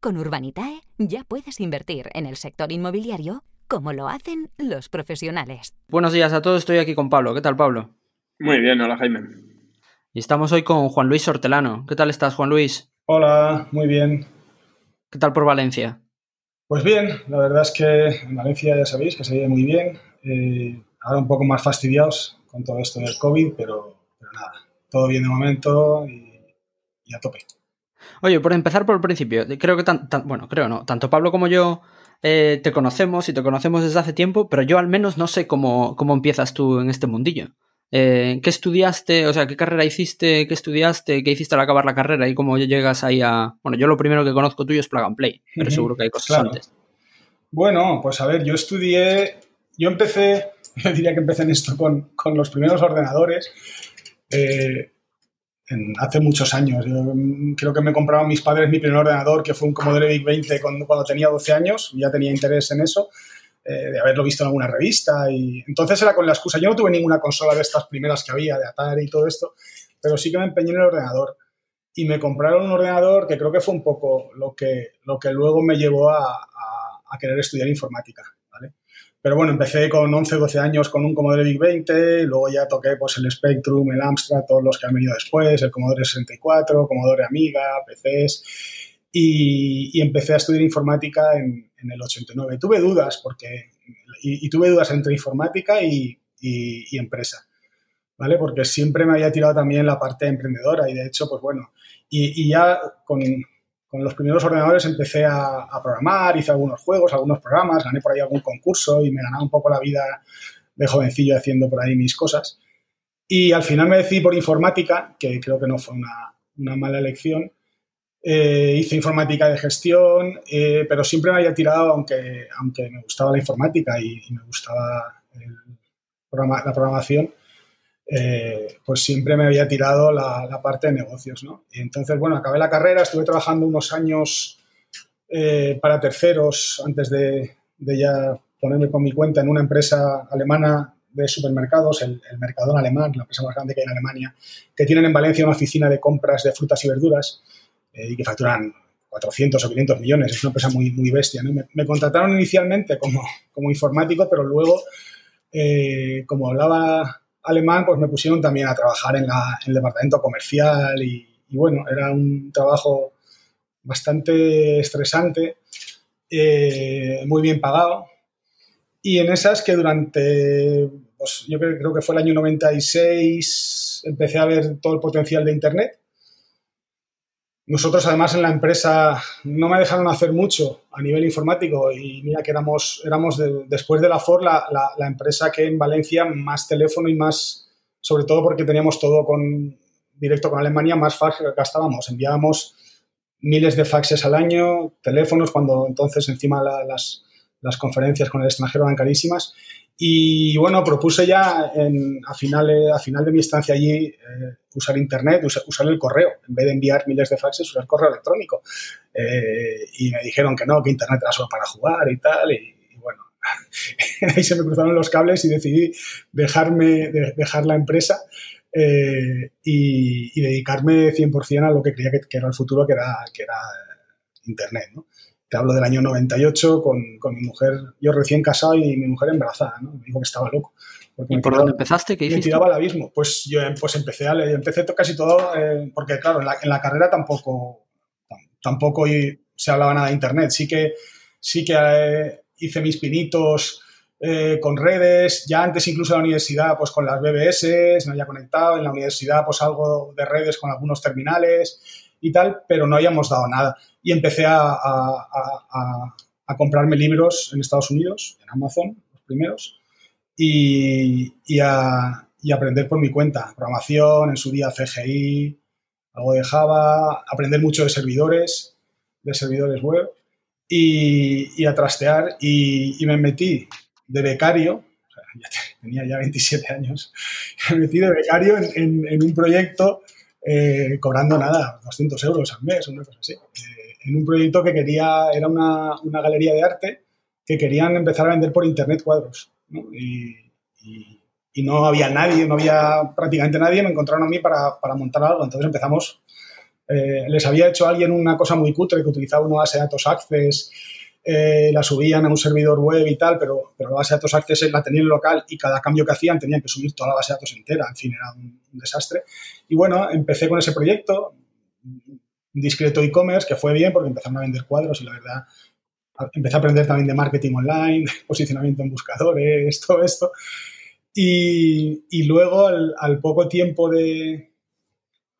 Con Urbanitae ya puedes invertir en el sector inmobiliario como lo hacen los profesionales. Buenos días a todos, estoy aquí con Pablo. ¿Qué tal, Pablo? Muy bien, hola Jaime. Y estamos hoy con Juan Luis Hortelano. ¿Qué tal estás, Juan Luis? Hola, muy bien. ¿Qué tal por Valencia? Pues bien, la verdad es que en Valencia ya sabéis que se vive muy bien. Eh, ahora un poco más fastidiados con todo esto del COVID, pero, pero nada, todo bien de momento y, y a tope. Oye, por empezar por el principio, creo que tan, tan bueno, creo no, tanto Pablo como yo eh, te conocemos y te conocemos desde hace tiempo, pero yo al menos no sé cómo, cómo empiezas tú en este mundillo. Eh, ¿Qué estudiaste? O sea, ¿qué carrera hiciste? ¿Qué estudiaste? ¿Qué hiciste al acabar la carrera? ¿Y cómo llegas ahí a...? Bueno, yo lo primero que conozco tuyo es Plug and Play, pero seguro que hay cosas Claro. antes. Bueno, pues a ver, yo estudié, yo empecé, yo diría que empecé en esto con, con los primeros ordenadores eh, hace muchos años. Mm, creo que me compraban mis padres mi primer ordenador, que fue un Commodore VIC 20 cuando, tenía 12 años, ya tenía interés en eso, eh, de haberlo visto en alguna revista. Y entonces era con la excusa, yo no tuve ninguna consola de estas primeras que había, de Atari y todo esto, pero sí que me empeñé en el ordenador. Y me compraron un ordenador que creo que fue un poco lo que, lo que luego me llevó a querer estudiar informática. Pero bueno, empecé con 11, 12 años con un Commodore VIC 20, luego ya toqué pues, el Spectrum, el Amstrad, todos los que han venido después, el Commodore 64, Commodore Amiga, PCs, y, y empecé a estudiar informática en, en el 89. Tuve dudas, porque, y, y tuve dudas entre informática y, y- empresa. ¿Vale? Porque siempre me había tirado también la parte emprendedora y de hecho, pues bueno, y ya con, con los primeros ordenadores empecé a, a programar, hice algunos juegos, algunos programas, gané por ahí algún concurso y me ganaba un poco la vida de jovencillo haciendo por ahí mis cosas. Y al final me decidí por informática, que creo que no fue una, una mala elección. Eh, hice informática de gestión, eh, pero siempre me había tirado, aunque, aunque me gustaba la informática y, y me gustaba el la programación, eh, pues siempre me había tirado la, la parte de negocios, ¿no? Y entonces, bueno, acabé la carrera, estuve trabajando unos años eh, para terceros antes de, de ya ponerme con mi cuenta en una empresa alemana de supermercados, el, el Mercadona alemán, la empresa más grande que hay en Alemania, que tienen en Valencia una oficina de compras de frutas y verduras eh, y que facturan 400 o 500 millones. Es una empresa muy, muy bestia. ¿no? Me, me contrataron inicialmente como, como informático, pero luego, eh, como hablaba alemán, pues me pusieron también a trabajar en, el departamento comercial y, bueno, era un trabajo bastante estresante, eh, muy bien pagado. Y en esas que durante, pues yo creo que fue el año 96, empecé a ver todo el potencial de Internet. Nosotros además en la empresa no me dejaron hacer mucho a nivel informático y mira que éramos, éramos de- después de la Ford la, empresa que en Valencia más teléfono y más, sobre todo porque teníamos todo con directo con Alemania, más fax gastábamos. Enviábamos miles de faxes al año, teléfonos, cuando entonces encima la- las, las conferencias con el extranjero eran carísimas. Y bueno, propuse ya en- a, final, a final de mi estancia allí eh, usar Internet, usa- usar el correo. En vez de enviar miles de faxes, usar correo electrónico. Eh, y me dijeron que no, que Internet era solo para jugar y tal. Y, bueno, ahí se me cruzaron los cables y decidí dejarme, de- dejar la empresa eh, y, y dedicarme 100% a lo que creía que, era el futuro, que era, que era Internet. Te hablo del año 98 con, con mi mujer, yo recién casado y mi mujer embarazada. ¿no? Me dijo que estaba loco. porque ¿Y me por tiraba- dónde empezaste? ¿Qué me hiciste? tiraba al abismo. Pues yo pues empecé, a empecé casi todo, eh, porque claro, en la, en la carrera tampoco, tam- tampoco se hablaba nada de Internet. Sí que, sí que eh, hice mis pinitos eh, con redes, ya antes incluso en la universidad, pues con las BBS, me había conectado, en la universidad pues algo de redes con algunos terminales y tal, pero no habíamos dado nada. Y empecé a, comprarme libros en Estados Unidos, en Amazon, los primeros, y, y a, y aprender por mi cuenta. Programación, en su día CGI, algo de Java, aprender mucho de servidores, de servidores web. y, a trastear y, me metí de becario, tenía ya 27 años, me metí de becario en, un proyecto eh, cobrando nada, 200 euros al mes, una cosa así. En un proyecto que quería, era una, galería de arte que querían empezar a vender por internet cuadros. Y, no había nadie, no había prácticamente nadie, me encontraron a mí para, para montar algo. Entonces empezamos eh, les había hecho alguien una cosa muy cutre que utilizaba una base de datos Access, eh, la subían a un servidor web y tal, pero, pero la base de datos Access la tenían local y cada cambio que hacían tenían que subir toda la base de datos entera. En fin, era un, desastre. Y bueno, empecé con ese proyecto, un discreto e-commerce, que fue bien porque empezaron a vender cuadros y la verdad empecé a aprender también de marketing online, posicionamiento en buscadores, todo esto. Y, luego, al, poco tiempo de,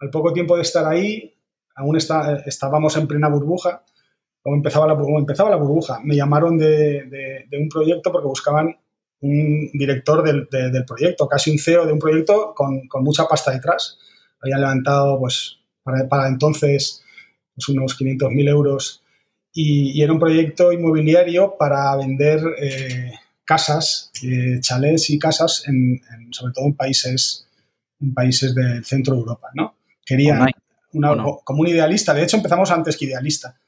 al poco tiempo de estar ahí, aún está, estábamos en plena burbuja, o empezaba la, empezaba la burbuja. Me llamaron de, un proyecto porque buscaban un director del, proyecto, casi un CEO de un proyecto con, mucha pasta detrás. Habían levantado, pues, para, entonces, pues, unos 500.000 euros y, era un proyecto inmobiliario para vender eh, casas, eh, chalés y casas, en, sobre todo en países, en países del centro de Europa, ¿no? Quería una, como un idealista. De hecho, empezamos antes que idealista.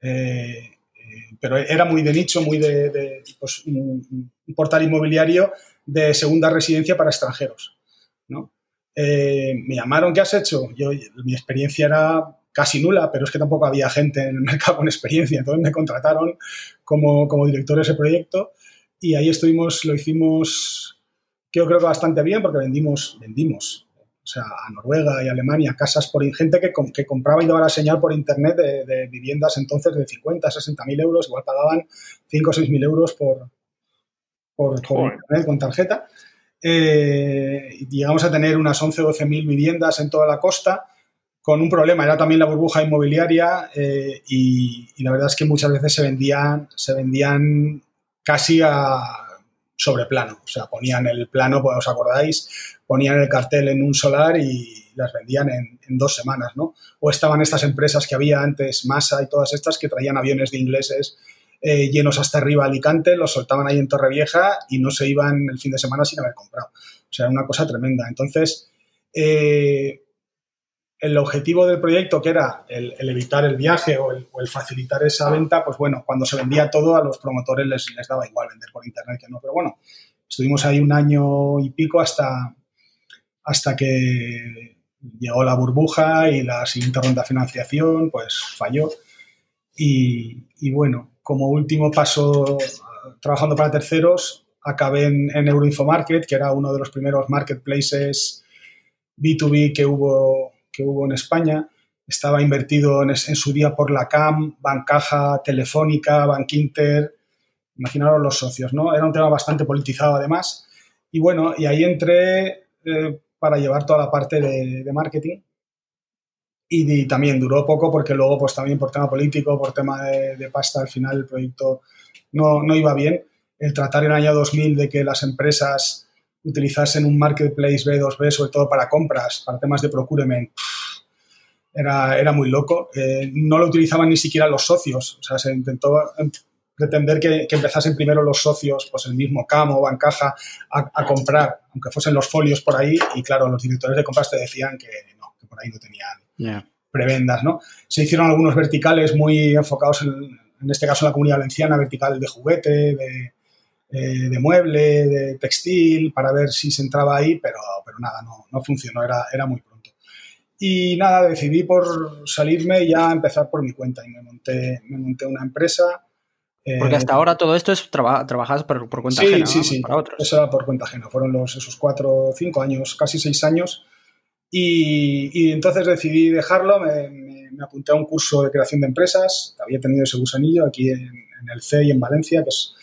Eh, eh, pero era muy de nicho, muy de, pues, un, portal inmobiliario de segunda residencia para extranjeros. ¿no? Eh, me llamaron, ¿qué has hecho? Yo, mi experiencia era casi nula, pero es que tampoco había gente en el mercado con experiencia. Entonces me contrataron como, como director de ese proyecto y ahí estuvimos, lo hicimos, yo creo que bastante bien porque vendimos, vendimos o sea, a Noruega y Alemania, casas por gente que, que compraba y daba la señal por internet de, viviendas entonces de 50, 60 mil euros, igual pagaban 5 o 6 mil euros por, por, internet con tarjeta. Eh, llegamos a tener unas 11 o 12 mil viviendas en toda la costa con un problema, era también la burbuja inmobiliaria eh, y, la verdad es que muchas veces se vendían, se vendían casi a sobre plano, o sea, ponían el plano, pues os acordáis, ponían el cartel en un solar y las vendían en, dos semanas, ¿no? O estaban estas empresas que había antes, Masa y todas estas, que traían aviones de ingleses eh, llenos hasta arriba a Alicante, los soltaban ahí en Torrevieja y no se iban el fin de semana sin haber comprado. O sea, era una cosa tremenda. Entonces, eh, el objetivo del proyecto, que era el, evitar el viaje o el, facilitar esa venta, pues bueno, cuando se vendía todo a los promotores les, les, daba igual vender por internet que no. Pero bueno, estuvimos ahí un año y pico hasta, hasta que llegó la burbuja y la siguiente ronda de financiación pues falló. Y, bueno, como último paso, trabajando para terceros, acabé en, en Euroinfomarket, que era uno de los primeros marketplaces B2B que hubo, que hubo en España. Estaba invertido en, su día por la CAM, Bancaja, Telefónica, Bankinter. Imaginaros los socios, ¿no? Era un tema bastante politizado además. Y bueno, y ahí entré eh, para llevar toda la parte de, marketing. Y, también duró poco porque luego, pues también por tema político, por tema de, pasta, al final el proyecto no, no, iba bien. El tratar en el año 2000 de que las empresas utilizasen un marketplace B2B, sobre todo para compras, para temas de procurement, era, era muy loco. Eh, no lo utilizaban ni siquiera los socios. O sea, se intentó pretender que, que, empezasen primero los socios, pues el mismo Camo, Bancaja, a, a, comprar, aunque fuesen los folios por ahí, y claro, los directores de compras te decían que no, que por ahí no tenían prebendas, ¿no? Se hicieron algunos verticales muy enfocados en, en este caso en la comunidad valenciana, vertical de juguete, de, eh, de mueble, de textil, para ver si se entraba ahí, pero, pero nada, no, no funcionó, era, era muy pronto. Y nada, decidí por salirme y ya empezar por mi cuenta y me monté, me monté una empresa porque hasta eh, ahora todo esto es trabajas por, cuenta sí, ajena. Sí, sí, para otros. Eso era por cuenta ajena. Fueron los, esos cuatro, cinco años, casi seis años. Y, entonces decidí dejarlo. Me, apunté a un curso de creación de empresas. Había tenido ese gusanillo aquí en, el C y en Valencia, que, es,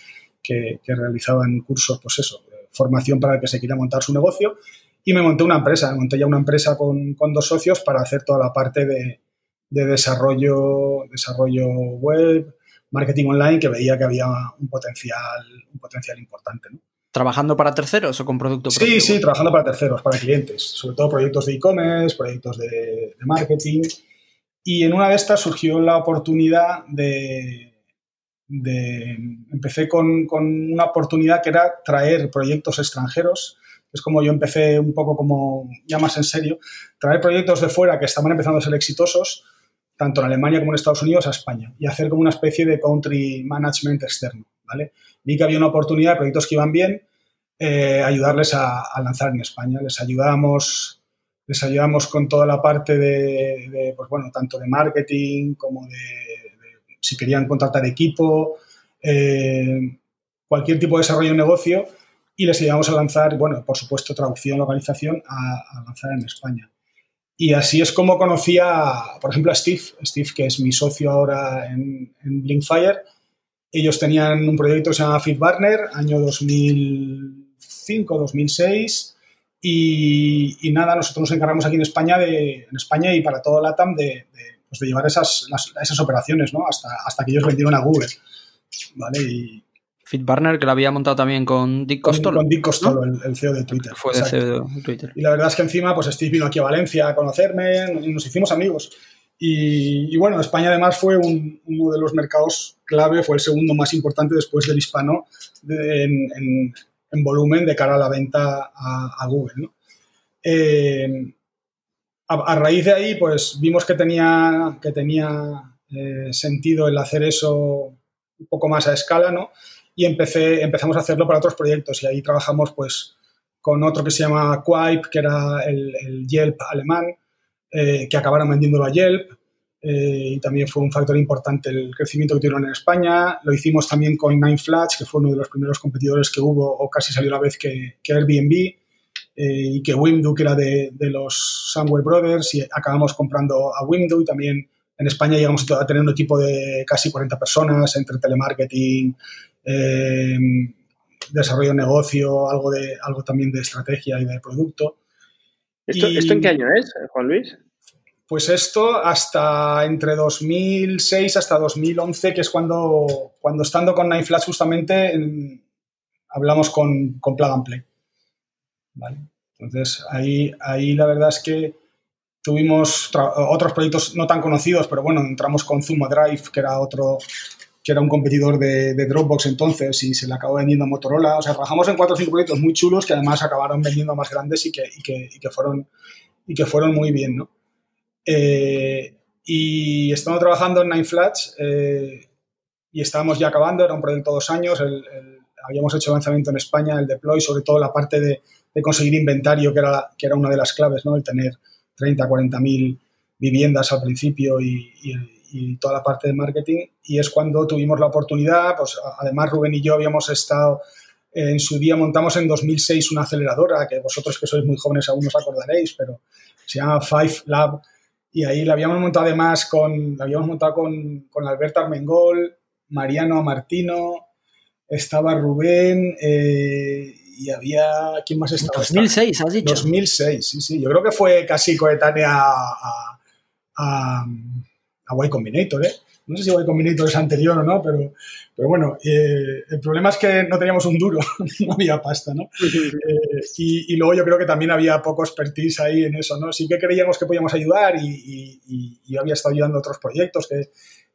que, realizaban cursos, pues eso, formación para el que se quiera montar su negocio. Y me monté una empresa. Me monté ya una empresa con, con dos socios para hacer toda la parte de, de desarrollo, desarrollo web, marketing online que veía que había un potencial, un potencial importante. ¿Trabajando para terceros o con producto Sí, sí, trabajando para terceros, para clientes, sobre todo proyectos de e-commerce, proyectos de, marketing. Y en una de estas surgió la oportunidad de, empecé con, con, una oportunidad que era traer proyectos extranjeros. Es como yo empecé un poco como, ya más en serio, traer proyectos de fuera que estaban empezando a ser exitosos, tanto en Alemania como en Estados Unidos, a España, y hacer como una especie de country management externo, ¿vale? Vi que había una oportunidad de proyectos que iban bien, eh, ayudarles a, lanzar en España. Les ayudamos, les ayudamos con toda la parte de, pues bueno, tanto de marketing como de, si querían contratar equipo, eh, cualquier tipo de desarrollo de negocio y les ayudamos a lanzar, bueno, por supuesto, traducción, localización, a, lanzar en España. Y así es como conocí a, por ejemplo, a Steve, Steve, que es mi socio ahora en, en Blinkfire. Ellos tenían un proyecto que se llama FitBarner, año 2005, 2006. Y, nada, nosotros nos encargamos aquí en España, de, en España y para todo LATAM de, pues de llevar esas, esas operaciones, ¿no? Hasta, hasta que ellos vendieron a Google. ¿Vale? Y, FitBarner, que lo había montado también con Dick Costolo. Con, Dick Costolo, el, CEO de Twitter. Fue el CEO de Twitter. Y la verdad es que encima, pues Steve vino aquí a Valencia a conocerme y nos hicimos amigos. Y, bueno, España además fue uno de los mercados clave, fue el segundo más importante después del hispano en, volumen de cara a la venta a, Google. ¿no? Eh, a, raíz de ahí, pues vimos que tenía, que tenía eh, sentido el hacer eso un poco más a escala, ¿no? y empecé, empezamos a hacerlo para otros proyectos y ahí trabajamos pues con otro que se llama Quipe, que era el, Yelp alemán, eh, que acabaron vendiéndolo a Yelp eh, y también fue un factor importante el crecimiento que tuvieron en España. Lo hicimos también con Nine Flats, que fue uno de los primeros competidores que hubo o casi salió a la vez que, que Airbnb eh, y que Wimdu, que era de, de los Samwell Brothers y acabamos comprando a Wimdu y también en España llegamos a tener un equipo de casi 40 personas entre telemarketing, eh, desarrollo de negocio, algo, de, algo también de estrategia y de producto. ¿Esto, en qué año es, Juan Luis? Pues esto hasta entre 2006 hasta 2011, que es cuando, cuando estando con Nine Flash justamente hablamos con, con Plug and Play. Entonces ahí, ahí la verdad es que tuvimos otros proyectos no tan conocidos, pero bueno, entramos con Zuma Drive, que era otro, que era un competidor de, Dropbox entonces y se le acabó vendiendo a Motorola. O sea, trabajamos en cuatro o cinco proyectos muy chulos que además acabaron vendiendo más grandes y que, y que, y que fueron, y que fueron muy bien, ¿no? Eh, y estamos trabajando en Nine Flats eh, y estábamos ya acabando, era un proyecto de dos años, habíamos hecho lanzamiento en España, el deploy, sobre todo la parte de, de conseguir inventario, que era, que era una de las claves, ¿no? El tener 30, 40 mil viviendas al principio y, y toda la parte de marketing y es cuando tuvimos la oportunidad, pues además Rubén y yo habíamos estado en su día montamos en 2006 una aceleradora que vosotros que sois muy jóvenes aún os acordaréis, pero se llama Five Lab y ahí la habíamos montado además con, la habíamos montado con, con Alberto Armengol, Mariano Martino, estaba Rubén eh, y había, ¿quién más estaba? 2006, has dicho. 2006, sí, sí, yo creo que fue casi coetánea a, a a Y Combinator, ¿eh? No sé si Y Combinator es anterior o no, pero, pero bueno, eh, el problema es que no teníamos un duro, no había pasta, ¿no? Eh, y, luego yo creo que también había poco expertise ahí en eso, ¿no? Sí que creíamos que podíamos ayudar y, yo había estado ayudando a otros proyectos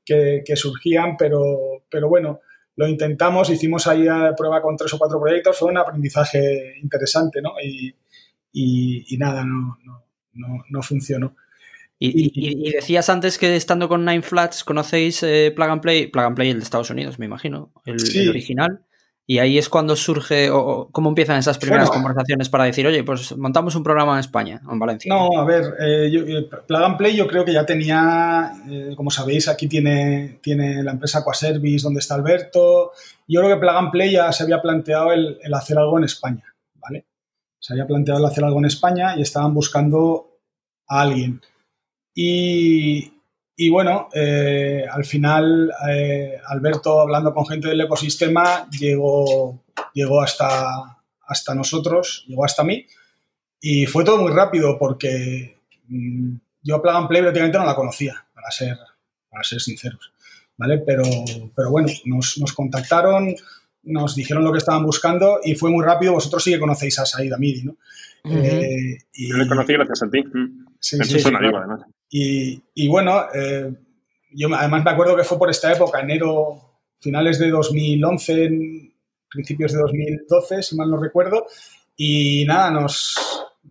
que, que, surgían, pero, pero bueno, lo intentamos, hicimos ahí a prueba con tres o cuatro proyectos, fue un aprendizaje interesante, ¿no? Y, nada, no, no, no, no funcionó. Y, decías antes que estando con Nine Flats conocéis eh, Plug and Play, Plug and Play el de Estados Unidos, me imagino, el, original. Y ahí es cuando surge, o, cómo empiezan esas primeras conversaciones para decir, oye, pues montamos un programa en España, en Valencia. No, a ver, eh, eh, Plug and Play yo creo que ya tenía, como sabéis, aquí tiene, tiene la empresa Aquaservice, donde está Alberto. Yo creo que Plug and Play ya se había planteado el, el hacer algo en España, ¿vale? Se había planteado el hacer algo en España y estaban buscando a alguien. Y, bueno, eh, al final eh, Alberto, hablando con gente del ecosistema, llegó, llegó hasta, hasta nosotros, llegó hasta mí. Y fue todo muy rápido porque mm, yo a Plug and Play prácticamente no la conocía, para ser, para ser sinceros. ¿vale? Pero, pero bueno, nos, nos, contactaron, nos dijeron lo que estaban buscando y fue muy rápido. Vosotros sí que conocéis a Said Amidi, ¿no? Eh, yo le conocí gracias a ti. Sí, sí, sí, y, y bueno, eh, yo además me acuerdo que fue por esta época, enero, finales de 2011, principios de 2012, si mal no recuerdo. Y nada, nos,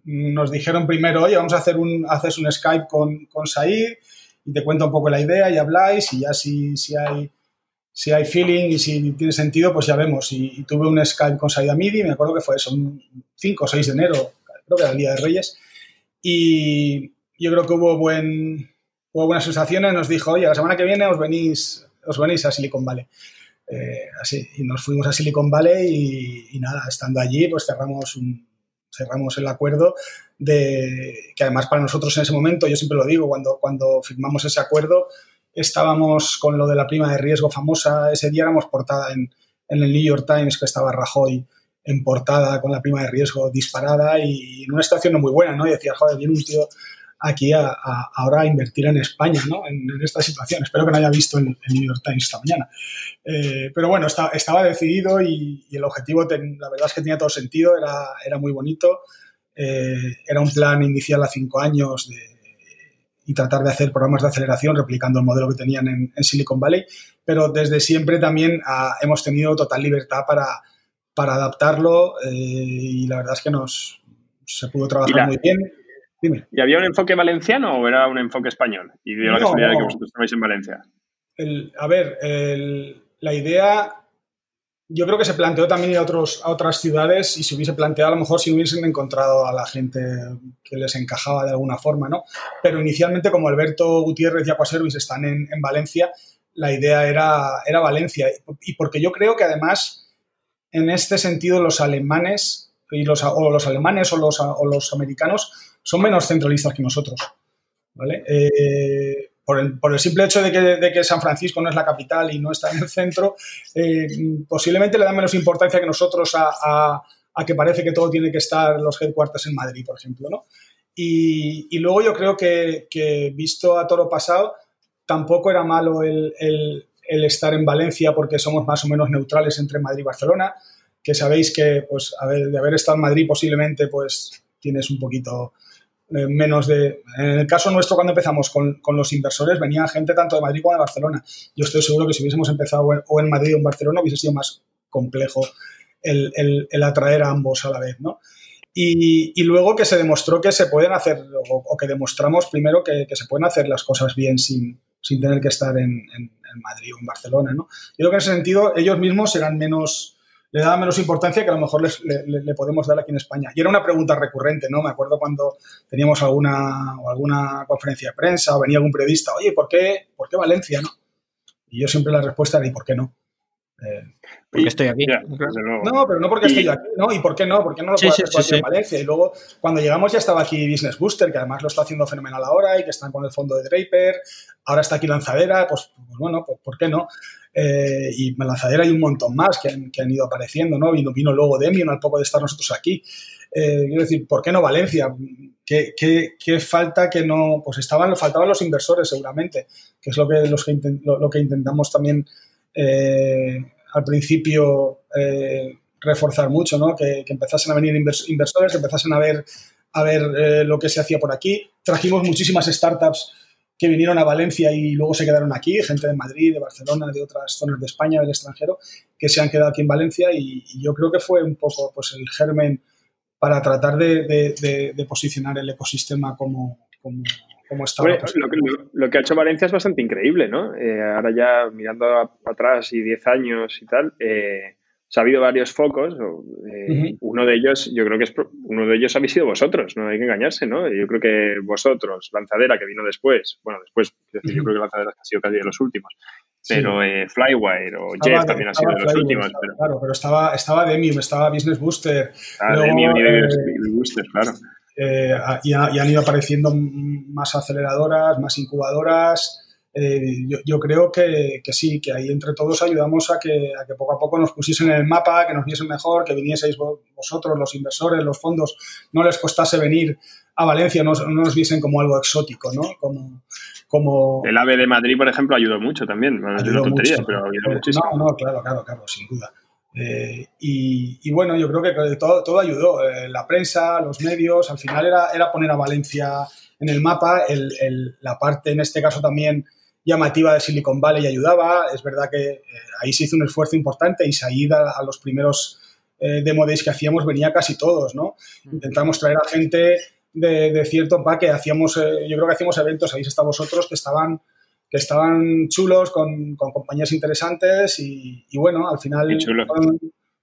nos dijeron primero, oye, vamos a hacer un, haces un Skype con, con Said y te cuento un poco la idea y habláis y ya si, si hay si hay feeling y si tiene sentido, pues ya vemos. Y, tuve un Skype con Saida Midi, me acuerdo que fue eso, un 5 o 6 de enero, creo que era el Día de Reyes. Y yo creo que hubo, buen, hubo buenas sensaciones. Nos dijo, oye, la semana que viene os venís, os venís a Silicon Valley. Eh, así, y nos fuimos a Silicon Valley y, nada, estando allí, pues cerramos, un, cerramos el acuerdo de que además para nosotros en ese momento, yo siempre lo digo, cuando, cuando firmamos ese acuerdo, estábamos con lo de la prima de riesgo famosa, ese día éramos portada en, en el New York Times que estaba Rajoy en portada con la prima de riesgo disparada y en una situación no muy buena, ¿no? Y decía, joder, viene un tío aquí a, ahora a invertir en España, ¿no? En, esta situación. Espero que no haya visto el, New York Times esta mañana. Eh, pero bueno, estaba decidido y, el objetivo, la verdad es que tenía todo sentido, era, muy bonito. Eh, era un plan inicial a cinco años de, y tratar de hacer programas de aceleración replicando el modelo que tenían en, Silicon Valley, pero desde siempre también ah, hemos tenido total libertad para, para adaptarlo eh, y la verdad es que nos se pudo trabajar muy bien. ¿Y había un enfoque valenciano o era un enfoque español? Y dio la casualidad de que vosotros estabais en Valencia. a ver, la idea yo creo que se planteó también a, otros, a otras ciudades y se hubiese planteado a lo mejor si hubiesen encontrado a la gente que les encajaba de alguna forma, ¿no? Pero inicialmente, como Alberto Gutiérrez y Aquaservice están en, en, Valencia, la idea era, era Valencia. Y porque yo creo que además, en este sentido, los alemanes, y los, o los alemanes o los, o los americanos, son menos centralistas que nosotros, ¿vale? Eh, por el, simple hecho de que, San Francisco no es la capital y no está en el centro, eh, posiblemente le dan menos importancia que nosotros a, que parece que todo tiene que estar los headquarters en Madrid, por ejemplo. ¿no? Y, luego yo creo que, visto a toro pasado, tampoco era malo el, estar en Valencia porque somos más o menos neutrales entre Madrid y Barcelona, que sabéis que pues, de haber estado en Madrid posiblemente pues tienes un poquito eh, menos de... En el caso nuestro, cuando empezamos con, los inversores, venía gente tanto de Madrid como de Barcelona. Yo estoy seguro que si hubiésemos empezado o en Madrid o en Barcelona hubiese sido más complejo el, atraer a ambos a la vez, ¿no? Y, luego que se demostró que se pueden hacer, o, que demostramos primero que, se pueden hacer las cosas bien sin, tener que estar en, Madrid o en Barcelona, ¿no? Yo creo que en ese sentido ellos mismos serán menos le daba menos importancia que a lo mejor le, podemos dar aquí en España. Y era una pregunta recurrente, ¿no? Me acuerdo cuando teníamos alguna, alguna conferencia de prensa o venía algún periodista, oye, ¿por qué, ¿por qué Valencia, no? Y yo siempre la respuesta era, ¿y por qué no? Eh, porque estoy aquí. no, pero no porque estoy aquí, ¿no? ¿Y por qué no? ¿Por qué no lo puedo hacer en Valencia? Y luego, cuando llegamos, ya estaba aquí Business Booster, que además lo está haciendo fenomenal ahora y que están con el fondo de Draper. Ahora está aquí Lanzadera, pues, pues bueno, pues, ¿por qué no? Eh, y Lanzadera hay un montón más que han, ido apareciendo, ¿no? Vino, vino luego Demion al poco de estar nosotros aquí. Eh, quiero decir, ¿por qué no Valencia? ¿Qué, qué, falta que no? Pues estaban, faltaban los inversores seguramente, que es lo que, los que, lo, que intentamos también eh, al principio reforzar mucho, ¿no? Que, empezasen a venir inversores, que empezasen a ver, a ver lo que se hacía por aquí. Trajimos muchísimas startups que vinieron a Valencia y luego se quedaron aquí, gente de Madrid, de Barcelona, de otras zonas de España, del extranjero, que se han quedado aquí en Valencia y, yo creo que fue un poco pues, el germen para tratar de, posicionar el ecosistema como, como, estaba. lo, que, ha hecho Valencia es bastante increíble, ¿no? Eh, ahora ya mirando atrás y 10 años y tal, eh, ha habido varios focos. Eh, uno de ellos, yo creo que es uno de ellos habéis sido vosotros, no hay que engañarse, ¿no? Yo creo que vosotros, Lanzadera, que vino después, bueno, después, yo creo que Lanzadera ha sido casi de los últimos. Pero eh, Flywire o Jeff también ha sido de los últimos. Claro, pero estaba, estaba Demium, estaba Business Booster. Ah, Demium y Business Booster, claro. Y, han ido apareciendo más aceleradoras, más incubadoras. Eh, yo, creo que, sí, que ahí entre todos ayudamos a que, a que poco a poco nos pusiesen en el mapa, que nos viesen mejor, que vinieseis vosotros, los inversores, los fondos, no les costase venir a Valencia, no, nos viesen como algo exótico, ¿no? Como, como... El AVE de Madrid, por ejemplo, ayudó mucho también, no es una tontería, pero ayudó eh, muchísimo. No, no, claro, claro, claro, sin duda. Eh, y, bueno, yo creo que todo, todo ayudó. la prensa, los medios, al final era, era poner a Valencia en el mapa, el, la parte, en este caso también, llamativa de Silicon Valley ayudaba. Es verdad que eh, ahí se hizo un esfuerzo importante y Said a, a los primeros eh, demo days que hacíamos venía casi todos, ¿no? Intentamos traer a gente de, cierto empaque. Hacíamos, eh, yo creo que hacíamos eventos, ahí está vosotros, que estaban que estaban chulos, con, compañías interesantes y, bueno, al final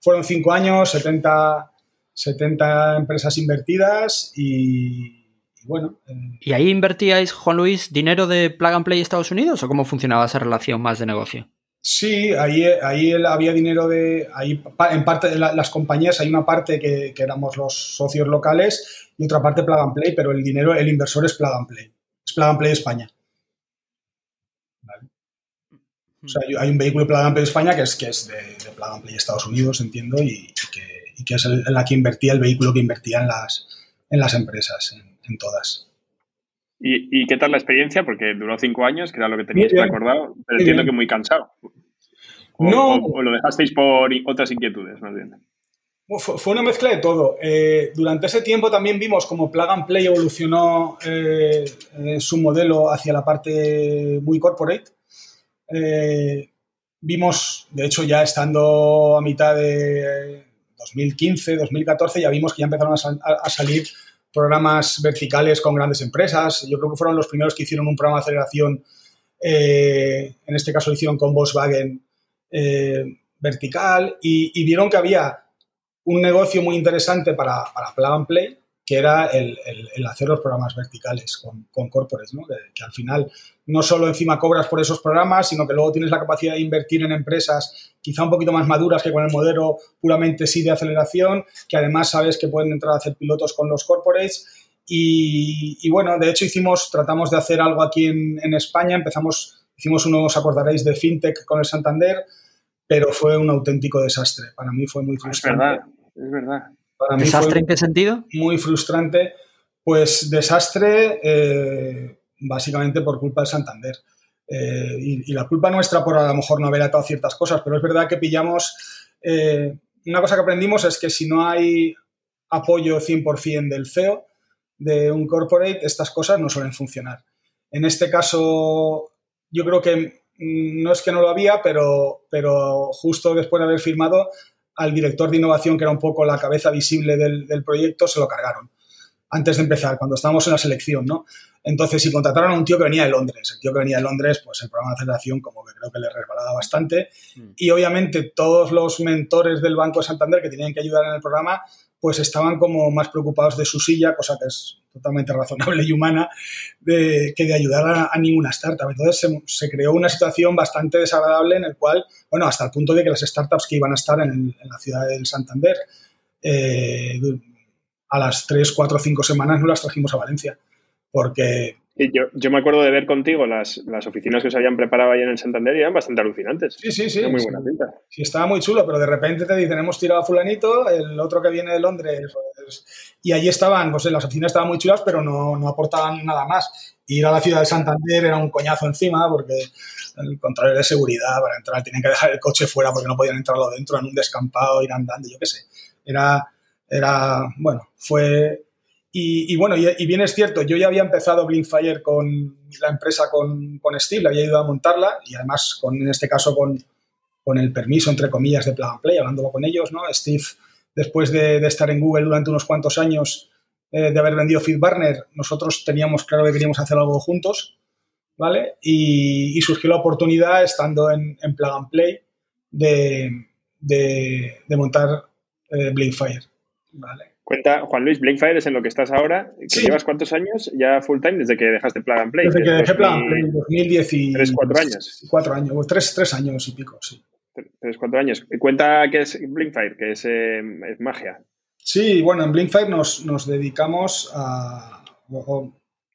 fueron, cinco años, 70, 70 empresas invertidas y, bueno. Eh, ¿Y ahí invertíais, Juan Luis, dinero de Plug and Play Estados Unidos o cómo funcionaba esa relación más de negocio? Sí, ahí, ahí había dinero de. Ahí, en parte de las compañías hay una parte que, éramos los socios locales y otra parte Plug and Play, pero el dinero, el inversor es Plug and Play. Es Plug and Play España. O sea, hay un vehículo Plug and Play España que es, que es de, de Plug and Play Estados Unidos, entiendo, y, que, es el, la que invertía, el vehículo que invertía en las, en las empresas, en todas. ¿Y, qué tal la experiencia? Porque duró cinco años, que era lo que teníais recordado, pero entiendo que muy cansado. O, no. O, lo dejasteis por otras inquietudes, más bien. Fue, una mezcla de todo. Eh, durante ese tiempo también vimos cómo Plug and Play evolucionó eh, su modelo hacia la parte muy corporate. Eh, vimos, de hecho, ya estando a mitad de 2015, 2014, ya vimos que ya empezaron a salir programas verticales con grandes empresas. Yo creo que fueron los primeros que hicieron un programa de aceleración, eh, en este caso hicieron con Volkswagen eh, vertical, y, vieron que había un negocio muy interesante para, para Plug and Play, que era el, hacer los programas verticales con, con corporates, ¿no? que, al final no solo encima cobras por esos programas, sino que luego tienes la capacidad de invertir en empresas quizá un poquito más maduras que con el modelo puramente sí de aceleración, que además sabes que pueden entrar a hacer pilotos con los corporates. Y, bueno, de hecho hicimos, tratamos de hacer algo aquí en, en España, empezamos, hicimos uno, os acordaréis, de FinTech con el Santander, pero fue un auténtico desastre. Para mí fue muy frustrante. Es verdad, es verdad. ¿Desastre en qué sentido? Muy frustrante. Pues desastre eh, básicamente por culpa del Santander. Eh, y, la culpa nuestra por a lo mejor no haber atado ciertas cosas, pero es verdad que pillamos... Eh, una cosa que aprendimos es que si no hay apoyo 100% del CEO de un corporate, estas cosas no suelen funcionar. En este caso, yo creo que mm, no es que no lo había, pero, pero justo después de haber firmado, al director de innovación, que era un poco la cabeza visible del, proyecto, se lo cargaron antes de empezar, cuando estábamos en la selección, ¿no? Entonces, si contrataron a un tío que venía de Londres, el tío que venía de Londres, pues el programa de aceleración como que creo que le resbalaba bastante. Mm. Y obviamente todos los mentores del Banco de Santander que tenían que ayudar en el programa, pues estaban como más preocupados de su silla, cosa que es totalmente razonable y humana, de, que de ayudar a, ninguna startup. Entonces se, creó una situación bastante desagradable en el cual, bueno, hasta el punto de que las startups que iban a estar en, la ciudad del Santander, eh, a las 3, 4, 5 semanas no las trajimos a Valencia porque... yo, yo, me acuerdo de ver contigo las, las, oficinas que se habían preparado ahí en el Santander y eran bastante alucinantes. Sí, sí, sí. muy buena pinta. Sí, estaba muy chulo, pero de repente te dicen, hemos tirado a fulanito, el otro que viene de Londres, pues, y allí estaban, pues las oficinas estaban muy chulas, pero no, no aportaban nada más. Ir a la ciudad de Santander era un coñazo encima porque el control de seguridad para entrar tenían que dejar el coche fuera porque no podían entrarlo dentro en un descampado, ir andando, yo qué sé. Era, era, bueno, fue y, bueno, y, bien es cierto, yo ya había empezado Blinkfire con la empresa con, con Steve, había ido a montarla y además, con, en este caso, con, con el permiso, entre comillas, de Plug and Play, hablándolo con ellos, ¿no? Steve, después de, estar en Google durante unos cuantos años, eh, de haber vendido FeedBurner, nosotros teníamos claro que queríamos hacer algo juntos, ¿vale? Y, surgió la oportunidad, estando en, en Plug and Play, de, de, de montar eh, Blinkfire, ¿vale? Cuenta, Juan Luis, Blinkfire es en lo que estás ahora. Que ¿Llevas cuántos años ya full time desde que dejaste Plug and Play? Desde que dejé Plug and Play, 2010 y... ¿Tres, cuatro años? Cuatro años, tres, tres años y pico, sí. Tres, cuatro años. Cuenta qué es Blinkfire, que es, eh, es magia. Sí, bueno, en Blinkfire nos, nos dedicamos a... O,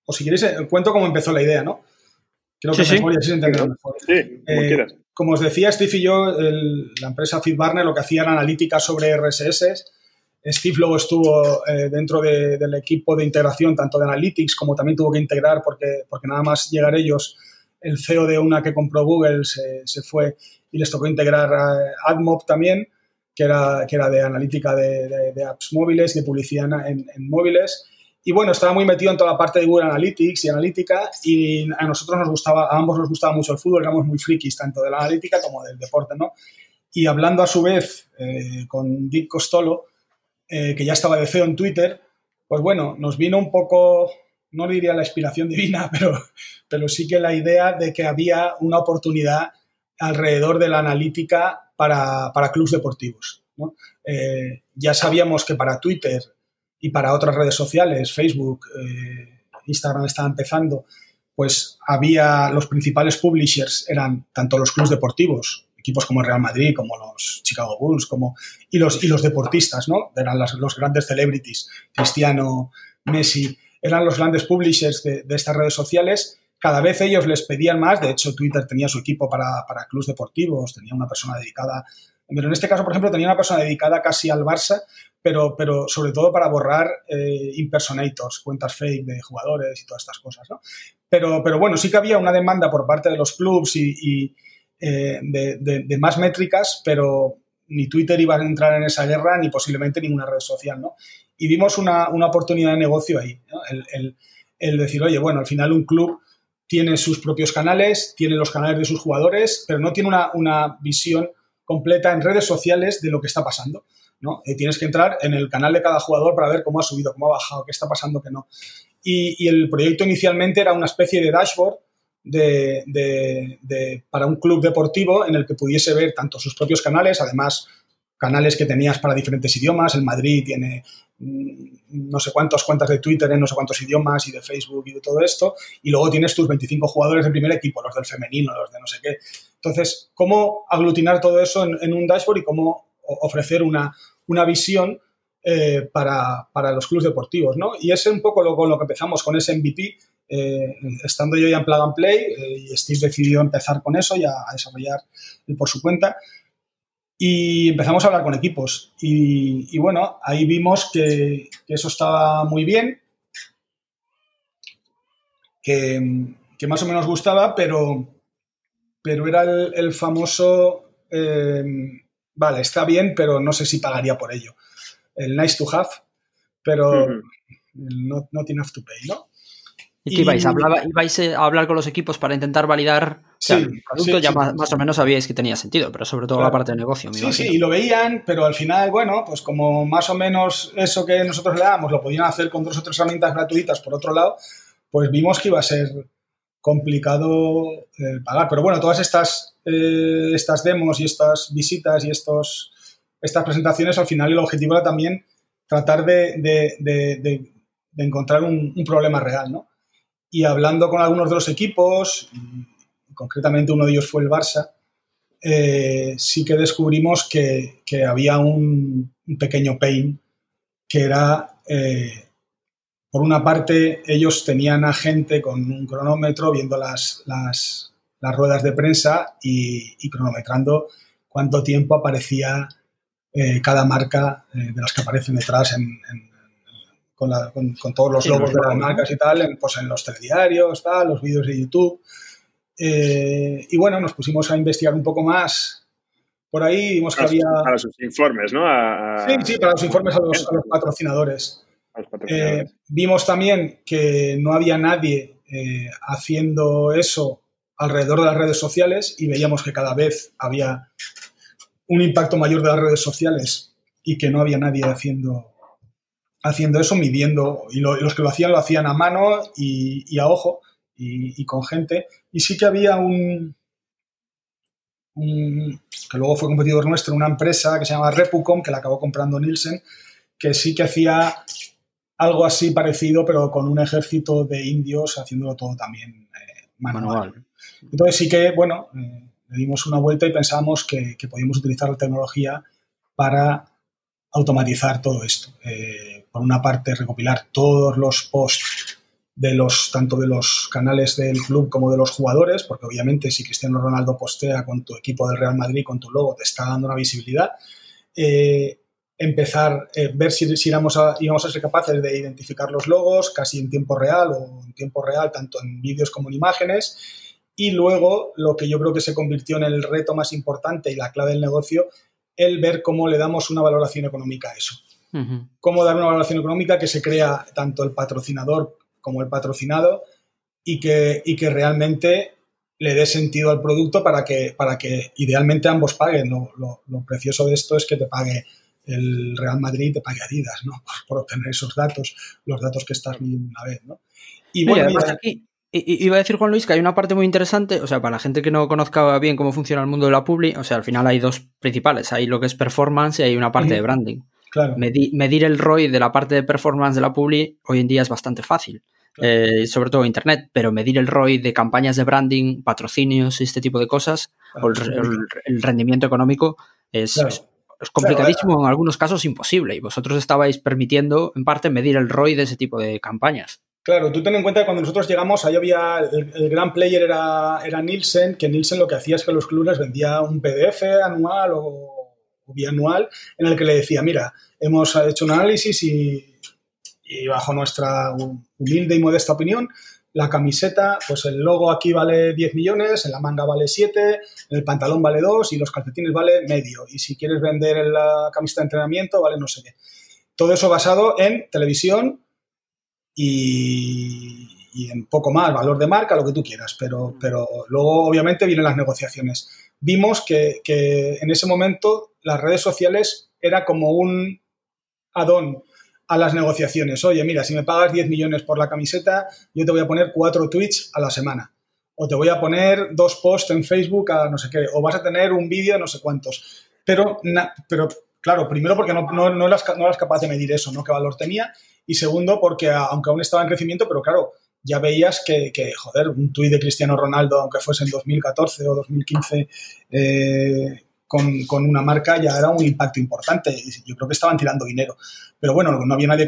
si queréis, eh, cuento cómo empezó la idea, ¿no? Creo que sí, mejor sí. mejor. Sí, como eh, quieras. Como os decía, Steve y yo, la empresa FeedBurner lo que hacía era analítica sobre RSS Steve luego estuvo eh, dentro del equipo de integración tanto de Analytics como también tuvo que integrar porque, porque nada más llegar ellos, el CEO de una que compró Google se, se fue y les tocó integrar AdMob también, que era, que era de analítica de, apps móviles, de publicidad en, en, móviles. y bueno, estaba muy metido en toda la parte de Google Analytics y analítica y a nosotros nos gustaba, a ambos nos gustaba mucho el fútbol, éramos muy frikis tanto de la analítica como del deporte, ¿no? Y hablando a su vez eh, con Dick Costolo, eh, que ya estaba de CEO en Twitter, pues bueno, nos vino un poco, no diría la inspiración divina, pero, pero sí que la idea de que había una oportunidad alrededor de la analítica para, para clubes deportivos. Eh, ya sabíamos que para Twitter y para otras redes sociales, Facebook, eh, Instagram estaba empezando, pues había los principales publishers eran tanto los clubes deportivos, equipos como Real Madrid, como los Chicago Bulls, como y los y los deportistas, ¿no? Eran los grandes celebrities, Cristiano, Messi, eran los grandes publishers de, estas redes sociales. Cada vez ellos les pedían más. De hecho, Twitter tenía su equipo para, para clubes deportivos, tenía una persona dedicada pero en este caso, por ejemplo, tenía una persona dedicada casi al Barça, pero, pero sobre todo para borrar eh, impersonators, cuentas fake de jugadores y todas estas cosas. ¿no? Pero, pero bueno, sí que había una demanda por parte de los clubs y, eh, de, más métricas, pero ni Twitter iba a entrar en esa guerra, ni posiblemente ninguna red social. ¿no? Y vimos una, oportunidad de negocio ahí. El, decir, oye, bueno, al final un club tiene sus propios canales, tiene los canales de sus jugadores, pero no tiene una, una visión completa en redes sociales de lo que está pasando. ¿no? Y tienes que entrar en el canal de cada jugador para ver cómo ha subido, cómo ha bajado, qué está pasando, qué no. Y, el proyecto inicialmente era una especie de dashboard de, para un club deportivo en el que pudiese ver tanto sus propios canales, además canales que tenías para diferentes idiomas. El Madrid tiene mm, no sé cuántas cuentas de Twitter en no sé cuántos idiomas y de Facebook y de todo esto. Y luego tienes tus 25 jugadores del primer equipo, los del femenino, los de no sé qué. Entonces, ¿cómo aglutinar todo eso en, un dashboard y cómo ofrecer una, visión eh, para, los clubes deportivos? ¿no? Y es un poco lo, con lo que empezamos con ese MVP. Eh, estando yo ya en Plug and Play, eh, y Steve decidió empezar con eso y a, desarrollar por su cuenta. Y empezamos a hablar con equipos. Y, bueno, ahí vimos que, eso estaba muy bien, que, más o menos gustaba, pero, pero era el, famoso, eh, vale, está bien, pero no sé si pagaría por ello. El nice to have, pero no not, enough to pay, ¿no? ¿Y qué ibais? ¿Ibais a hablar con los equipos para intentar validar? Sí, el producto ya más, o menos sabíais que tenía sentido, pero sobre todo la parte de negocio. sí, sí, y lo veían, pero al final, bueno, pues como más o menos eso que nosotros le damos lo podían hacer con dos o tres herramientas gratuitas por otro lado, pues vimos que iba a ser complicado eh, pagar. Pero bueno, todas estas, eh, estas demos y estas visitas y estos, estas presentaciones, al final el objetivo era también tratar de, encontrar un, un, problema real, ¿no? Y hablando con algunos de los equipos, concretamente uno de ellos fue el Barça, eh, sí que descubrimos que, había un, pequeño pain que era, eh, por una parte, ellos tenían a gente con un cronómetro viendo las, las, ruedas de prensa y, cronometrando cuánto tiempo aparecía eh, cada marca de las que aparecen detrás en con, todos los logos de las marcas y tal, en, pues en los telediarios, tal, los vídeos de YouTube. Eh, y bueno, nos pusimos a investigar un poco más por ahí, vimos que había... Para sus informes, ¿no? Sí, sí, para los informes a los, patrocinadores. Eh, vimos también que no había nadie eh, haciendo eso alrededor de las redes sociales y veíamos que cada vez había un impacto mayor de las redes sociales y que no había nadie haciendo haciendo eso, midiendo, y, los que lo hacían lo hacían a mano y, a ojo y, con gente. Y sí que había un, que luego fue competidor nuestro, una empresa que se llama Repucom, que la acabó comprando Nielsen, que sí que hacía algo así parecido, pero con un ejército de indios haciéndolo todo también eh, manual. Entonces sí que, bueno, eh, le dimos una vuelta y pensábamos que, que podíamos utilizar la tecnología para automatizar todo esto. Eh, por una parte, recopilar todos los posts de los, tanto de los canales del club como de los jugadores, porque obviamente si Cristiano Ronaldo postea con tu equipo del Real Madrid, con tu logo, te está dando una visibilidad. Eh, empezar, eh, ver si, si íbamos, a, íbamos a ser capaces de identificar los logos casi en tiempo real o en tiempo real, tanto en vídeos como en imágenes. Y luego, lo que yo creo que se convirtió en el reto más importante y la clave del negocio, el ver cómo le damos una valoración económica a eso. Cómo dar una valoración económica que se crea tanto el patrocinador como el patrocinado y que, y que realmente le dé sentido al producto para que, para que idealmente ambos paguen. Lo, precioso de esto es que te pague el Real Madrid y te pague Adidas, ¿no? Por, obtener esos datos, los datos que estás viendo una vez, ¿no? Y bueno, aquí iba a decir Juan Luis que hay una parte muy interesante, o sea, para la gente que no conozca bien cómo funciona el mundo de la publi, o sea, al final hay dos principales, hay lo que es performance y hay una parte de branding. Claro. medir el ROI de la parte de performance de la publi hoy en día es bastante fácil. Eh, sobre todo Internet, pero medir el ROI de campañas de branding, patrocinios y este tipo de cosas, o el, rendimiento económico, es, complicadísimo, en algunos casos imposible. Y vosotros estabais permitiendo, en parte, medir el ROI de ese tipo de campañas. Claro, tú ten en cuenta que cuando nosotros llegamos, ahí había, el, gran player era, era Nielsen, que Nielsen lo que hacía es que a los clubes vendía un PDF anual o bianual en el que le decía, mira, hemos hecho un análisis y y bajo nuestra humilde y modesta opinión, la camiseta, pues el logo aquí vale 10 millones, en la manga vale 7, en el pantalón vale 2 y los calcetines vale medio. Y si quieres vender la camiseta de entrenamiento, vale no sé qué. Todo eso basado en televisión y, en poco más, valor de marca, lo que tú quieras. Pero, pero luego, obviamente, vienen las negociaciones. Vimos que, que en ese momento las redes sociales era como un add-on a las negociaciones. Oye, mira, si me pagas 10 millones por la camiseta, yo te voy a poner cuatro tweets a la semana. O te voy a poner dos posts en Facebook a no sé qué. O vas a tener un vídeo no sé cuántos. Pero, pero claro, primero porque no, no, no, eras, no eras capaz de medir eso, ¿no? ¿Qué valor tenía? Y segundo porque aunque aún estaba en crecimiento, pero claro, ya veías que, que joder, un tuit de Cristiano Ronaldo, aunque fuese en 2014 o 2015, eh, con, una marca ya era un impacto importante. Yo creo que estaban tirando dinero. Pero bueno, no había nadie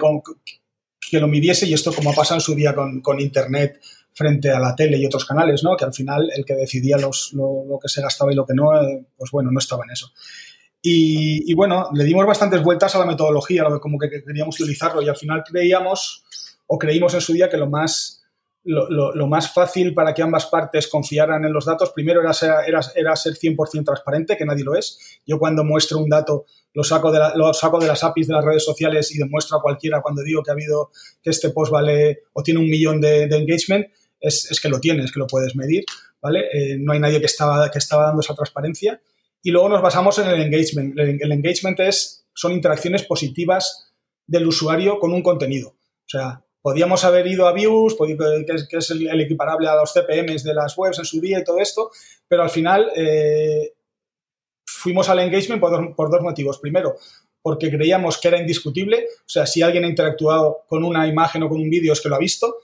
que lo midiese y esto como ha pasado en su día con, Internet frente a la tele y otros canales, ¿no? Que al final el que decidía los, lo, que se gastaba y lo que no, eh, pues bueno, no estaba en eso. Y, y, bueno, le dimos bastantes vueltas a la metodología, como que queríamos utilizarlo y al final creíamos o creímos en su día que lo más lo, más fácil para que ambas partes confiaran en los datos, primero era ser, era, era ser 100% transparente, que nadie lo es. Yo cuando muestro un dato lo saco, de lo saco de las APIs de las redes sociales y demuestro a cualquiera cuando digo que ha habido, que este post vale o tiene un millón de, engagement, es, es, que lo tienes, que lo puedes medir, ¿vale? Eh, no hay nadie que estaba, que estaba dando esa transparencia. Y luego nos basamos en el engagement. El, el engagement es, son interacciones positivas del usuario con un contenido. O sea, Podíamos haber ido a Views, que es, el, equiparable a los CPMs de las webs en su día y todo esto, pero al final eh, fuimos al engagement por dos, motivos. Primero, porque creíamos que era indiscutible, o sea, si alguien ha interactuado con una imagen o con un vídeo es que lo ha visto.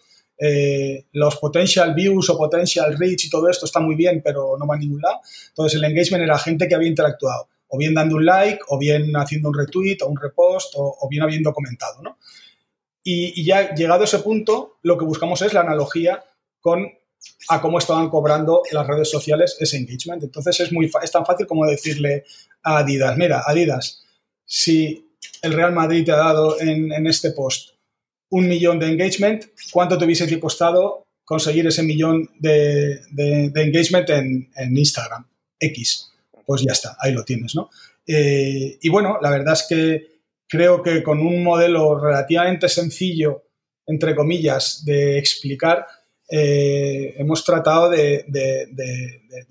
Eh, los potential views o potential reach y todo esto está muy bien, pero no va a ningún lado. Entonces, el engagement era gente que había interactuado, o bien dando un like, o bien haciendo un retweet, o un repost, o, o bien habiendo comentado, ¿no? Y, ya llegado a ese punto, lo que buscamos es la analogía con a cómo estaban cobrando las redes sociales ese engagement. Entonces es, muy, es tan fácil como decirle a Adidas, mira, Adidas, si el Real Madrid te ha dado en, este post un millón de engagement, ¿cuánto te hubiese costado conseguir ese millón de, engagement en, Instagram? X. Pues ya está, ahí lo tienes, ¿no? Eh, y bueno, la verdad es que creo que con un modelo relativamente sencillo, entre comillas, de explicar, eh, hemos tratado de,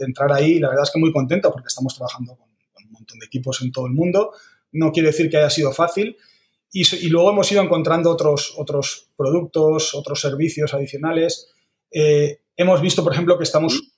entrar ahí y la verdad es que muy contento porque estamos trabajando con, un montón de equipos en todo el mundo. No quiere decir que haya sido fácil. Y, luego hemos ido encontrando otros, otros productos, otros servicios adicionales. Eh, hemos visto, por ejemplo, que estamos...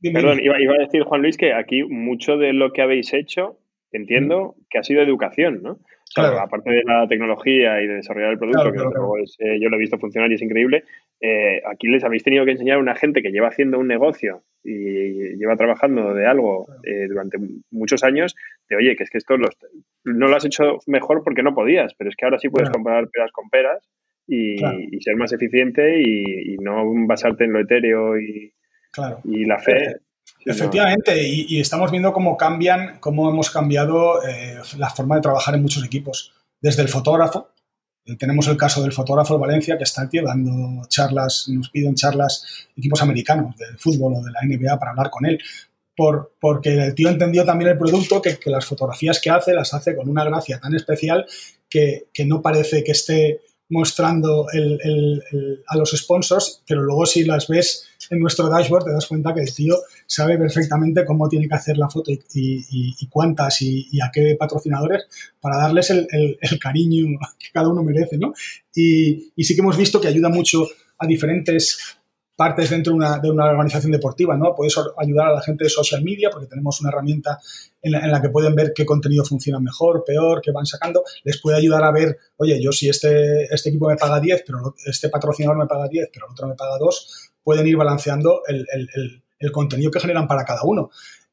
Perdón, iba, iba, a decir, Juan Luis, que aquí mucho de lo que habéis hecho entiendo que ha sido educación, ¿no? claro. Aparte de la tecnología y de desarrollar el producto, que eh, yo lo he visto funcionar y es increíble, eh, aquí les habéis tenido que enseñar a una gente que lleva haciendo un negocio y lleva trabajando de algo eh, durante muchos años, de oye, que es que esto no lo has hecho mejor porque no podías, pero es que ahora sí puedes comparar peras con peras y, ser más eficiente y, no basarte en lo etéreo y, y la fe. Efectivamente, y, estamos viendo cómo cambian, cómo hemos cambiado eh, la forma de trabajar en muchos equipos. Desde el fotógrafo, eh, tenemos el caso del fotógrafo de Valencia que está aquí dando charlas, nos piden charlas equipos americanos de fútbol o de la NBA para hablar con él. por, porque el tío entendió también el producto, que, las fotografías que hace las hace con una gracia tan especial que, que no parece que esté mostrando a los sponsors, pero luego si las ves en nuestro dashboard te das cuenta que el tío sabe perfectamente cómo tiene que hacer la foto y, cuántas y, a qué patrocinadores para darles el, cariño que cada uno merece, ¿no? Y, sí que hemos visto que ayuda mucho a diferentes partes dentro de una, organización deportiva, ¿no? Puedes ayudar a la gente de social media porque tenemos una herramienta en la, que pueden ver qué contenido funciona mejor, peor, qué van sacando. Les puede ayudar a ver, oye, yo si este, este equipo me paga 10, pero este patrocinador me paga 10, pero el otro me paga 2, pueden ir balanceando el, contenido que generan para cada uno.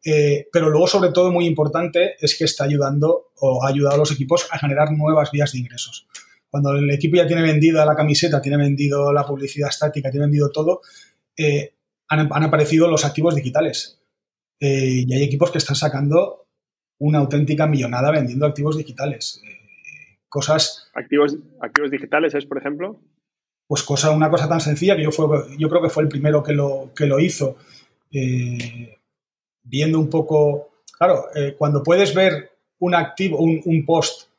Eh, pero luego, sobre todo, muy importante es que está ayudando o ha ayudado a los equipos a generar nuevas vías de ingresos. Cuando el equipo ya tiene vendida la camiseta, tiene vendido la publicidad estática, tiene vendido todo, eh, han, aparecido los activos digitales. Eh, y hay equipos que están sacando una auténtica millonada vendiendo activos digitales. Cosas. ¿Activos, ¿Activos digitales es, por ejemplo? Pues cosa, una cosa tan sencilla que yo, fue, yo creo que fue el primero que lo, que lo hizo. Viendo un poco. Claro, cuando puedes ver un activo, un, un post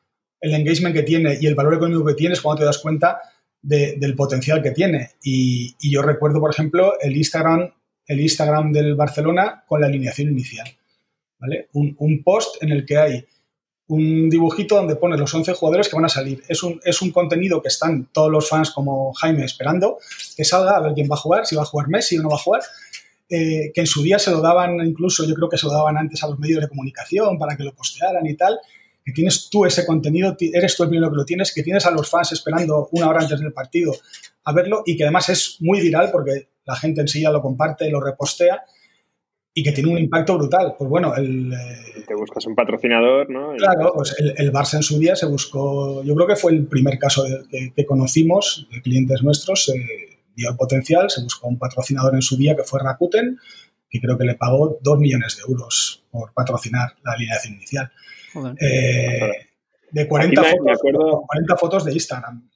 el engagement que tiene y el valor económico que tiene es cuando te das cuenta del potencial que tiene. Y, yo recuerdo, por ejemplo, el Instagram, el Instagram del Barcelona con la alineación inicial. ¿vale? Un, post en el que hay un dibujito donde pones los 11 jugadores que van a salir. Es un, es un contenido que están todos los fans como Jaime esperando que salga, a ver quién va a jugar, si va a jugar Messi o no va a jugar. Eh, que en su día se lo daban, incluso yo creo que se lo daban antes a los medios de comunicación para que lo postearan y tal que tienes tú ese contenido, eres tú el primero que lo tienes, que tienes a los fans esperando una hora antes del partido a verlo y que además es muy viral porque la gente en sí ya lo comparte, lo repostea y que tiene un impacto brutal. Pues bueno, el... Eh, Te buscas un patrocinador, ¿no? Claro, pues el, Barça en su día se buscó, yo creo que fue el primer caso que, conocimos de clientes nuestros, se dio el potencial, se buscó un patrocinador en su día que fue Rakuten, que creo que le pagó dos millones de euros por patrocinar la alineación inicial. Eh, de 40 fotos, 40 fotos de Instagram.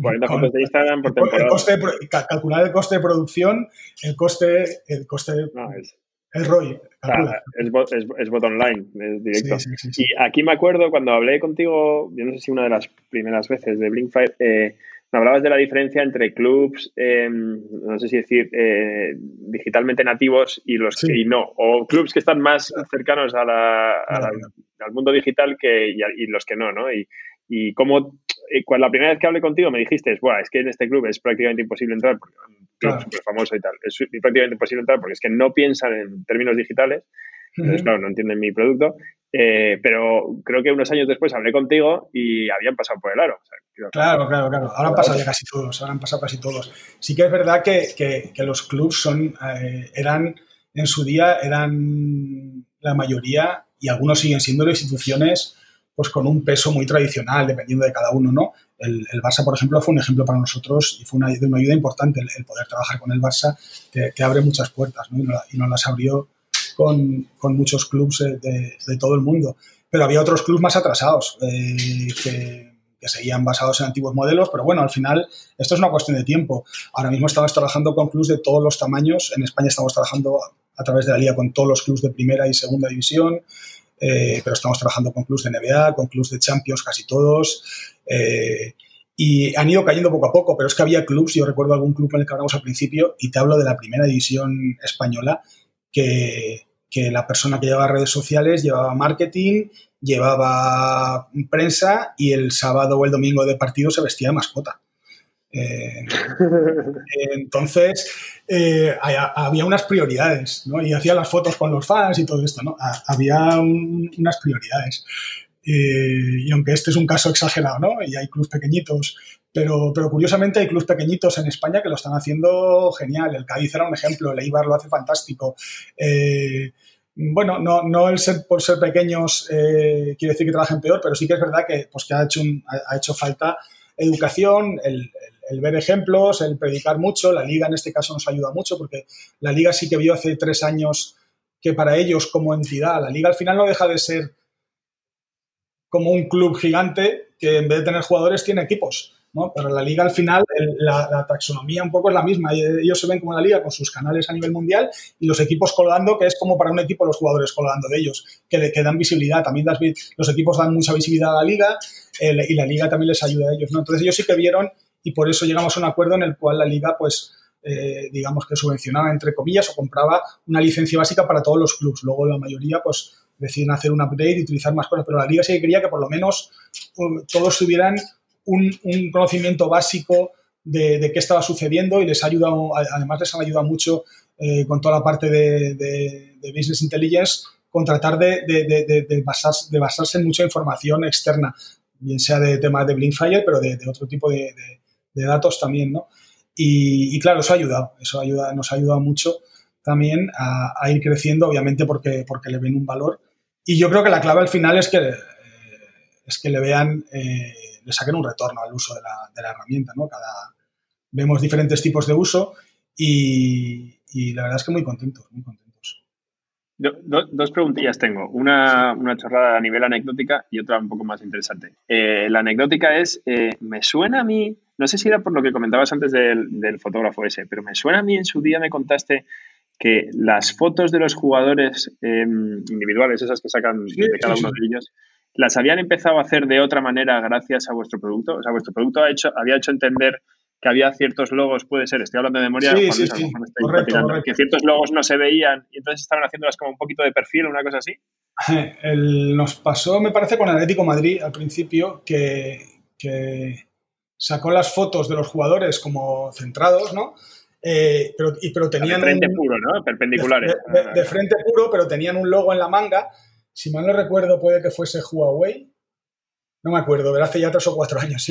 40 fotos de Instagram por temporada. calcular el coste de producción, el coste, el coste, el ROI. es, es, bot online, es directo. y aquí me acuerdo cuando hablé contigo, yo no sé si una de las primeras veces de Blinkfire, eh, hablabas de la diferencia entre clubs, em, no sé si decir, eh, digitalmente nativos y los que no, o clubs que están más cercanos a la, al mundo digital que, y, los que no, ¿no? Y, y como eh, cuando la primera vez que hablé contigo me dijiste, Buah, es que en este club es prácticamente imposible entrar, porque es un club súper famoso y tal, es prácticamente imposible entrar porque es que no piensan en términos digitales, entonces, claro, no entienden mi producto. Eh, pero creo que unos años después hablé contigo y habían pasado por el aro. claro, claro, claro. Ahora han pasado ya casi todos, ahora han pasado casi todos. Sí que es verdad que, que, los clubs son, eh, eran, en su día, eran la mayoría, y algunos siguen siendo instituciones pues con un peso muy tradicional, dependiendo de cada uno, ¿no? El, el Barça, por ejemplo, fue un ejemplo para nosotros y fue una, una ayuda importante el, poder trabajar con el Barça, te, te abre muchas puertas, ¿no? Y, nos las abrió con, muchos clubes de, de, todo el mundo. Pero había otros clubes más atrasados eh, que, que, seguían basados en antiguos modelos, pero bueno, al final esto es una cuestión de tiempo. Ahora mismo estamos trabajando con clubes de todos los tamaños. En España estamos trabajando a través de la liga con todos los clubes de primera y segunda división. Eh, pero estamos trabajando con clubes de NBA, con clubes de Champions, casi todos. Eh, y han ido cayendo poco a poco, pero es que había clubes, yo recuerdo algún club en el que hablamos al principio, y te hablo de la primera división española, que, la persona que llevaba redes sociales llevaba marketing, llevaba prensa y el sábado o el domingo de partido se vestía de mascota. Eh, entonces, eh, había unas prioridades, ¿no? Y hacía las fotos con los fans y todo esto, ¿no? había unas prioridades. Eh, y aunque este es un caso exagerado, ¿no? Y hay clubes pequeñitos, pero, pero curiosamente hay clubes pequeñitos en España que lo están haciendo genial. El Cádiz era un ejemplo, el Eibar lo hace fantástico. Eh, bueno, no, no el ser, por ser pequeños eh, quiere decir que trabajen peor, pero sí que es verdad que, pues, que ha, hecho ha hecho falta educación, el, el, ver ejemplos, el predicar mucho. La liga en este caso nos ayuda mucho porque la liga sí que vio hace tres años que para ellos como entidad, la liga al final no deja de ser como un club gigante que en vez de tener jugadores tiene equipos. ¿no? Pero la liga al final, la, taxonomía un poco es la misma. Ellos se ven como la liga con sus canales a nivel mundial y los equipos colgando, que es como para un equipo los jugadores colgando de ellos, que, le, dan visibilidad. También los equipos dan mucha visibilidad a la liga y la liga también les ayuda a ellos. Entonces ellos sí que vieron y por eso llegamos a un acuerdo en el cual la liga, pues, eh, digamos que subvencionaba, entre comillas, o compraba una licencia básica para todos los clubes. Luego la mayoría, pues, deciden hacer un upgrade y utilizar más cosas, pero la liga sí que quería que por lo menos uh, todos tuvieran un, conocimiento básico de, qué estaba sucediendo y les ha ayudado, además les ha ayudado mucho eh, con toda la parte de, Business Intelligence, con tratar de, basarse, de basarse en mucha información externa, bien sea de temas de Blinkfire, pero de, otro tipo de, datos también, ¿no? Y, claro, eso ha ayudado, eso ayuda, nos ha ayudado mucho también a, ir creciendo, obviamente porque, porque le ven un valor. Y yo creo que la clave al final es que, eh, es que le vean, eh, le saquen un retorno al uso de la, de la, herramienta, ¿no? Cada, vemos diferentes tipos de uso y, y la verdad es que muy contentos, muy contentos. dos preguntillas tengo. Una, una, chorrada a nivel anecdótica y otra un poco más interesante. Eh, la anecdótica es, me suena a mí, no sé si era por lo que comentabas antes del, del, fotógrafo ese, pero me suena a mí en su día me contaste que las fotos de los jugadores em, individuales, esas que sacan de cada uno de ellos, las habían empezado a hacer de otra manera gracias a vuestro producto. O sea, vuestro producto ha hecho, había hecho entender que había ciertos logos, puede ser, estoy hablando de memoria, que ciertos logos no se veían y entonces estaban haciéndolas como un poquito de perfil, una cosa así. nos pasó, me parece, con Atlético Madrid al principio, que, que sacó las fotos de los jugadores como centrados, ¿no? Eh, pero, y, pero tenían... De frente puro, ¿no? Perpendiculares. De, frente puro, pero tenían un logo en la manga. Si mal no recuerdo, puede que fuese Huawei. No me acuerdo, pero hace ya tres o cuatro años.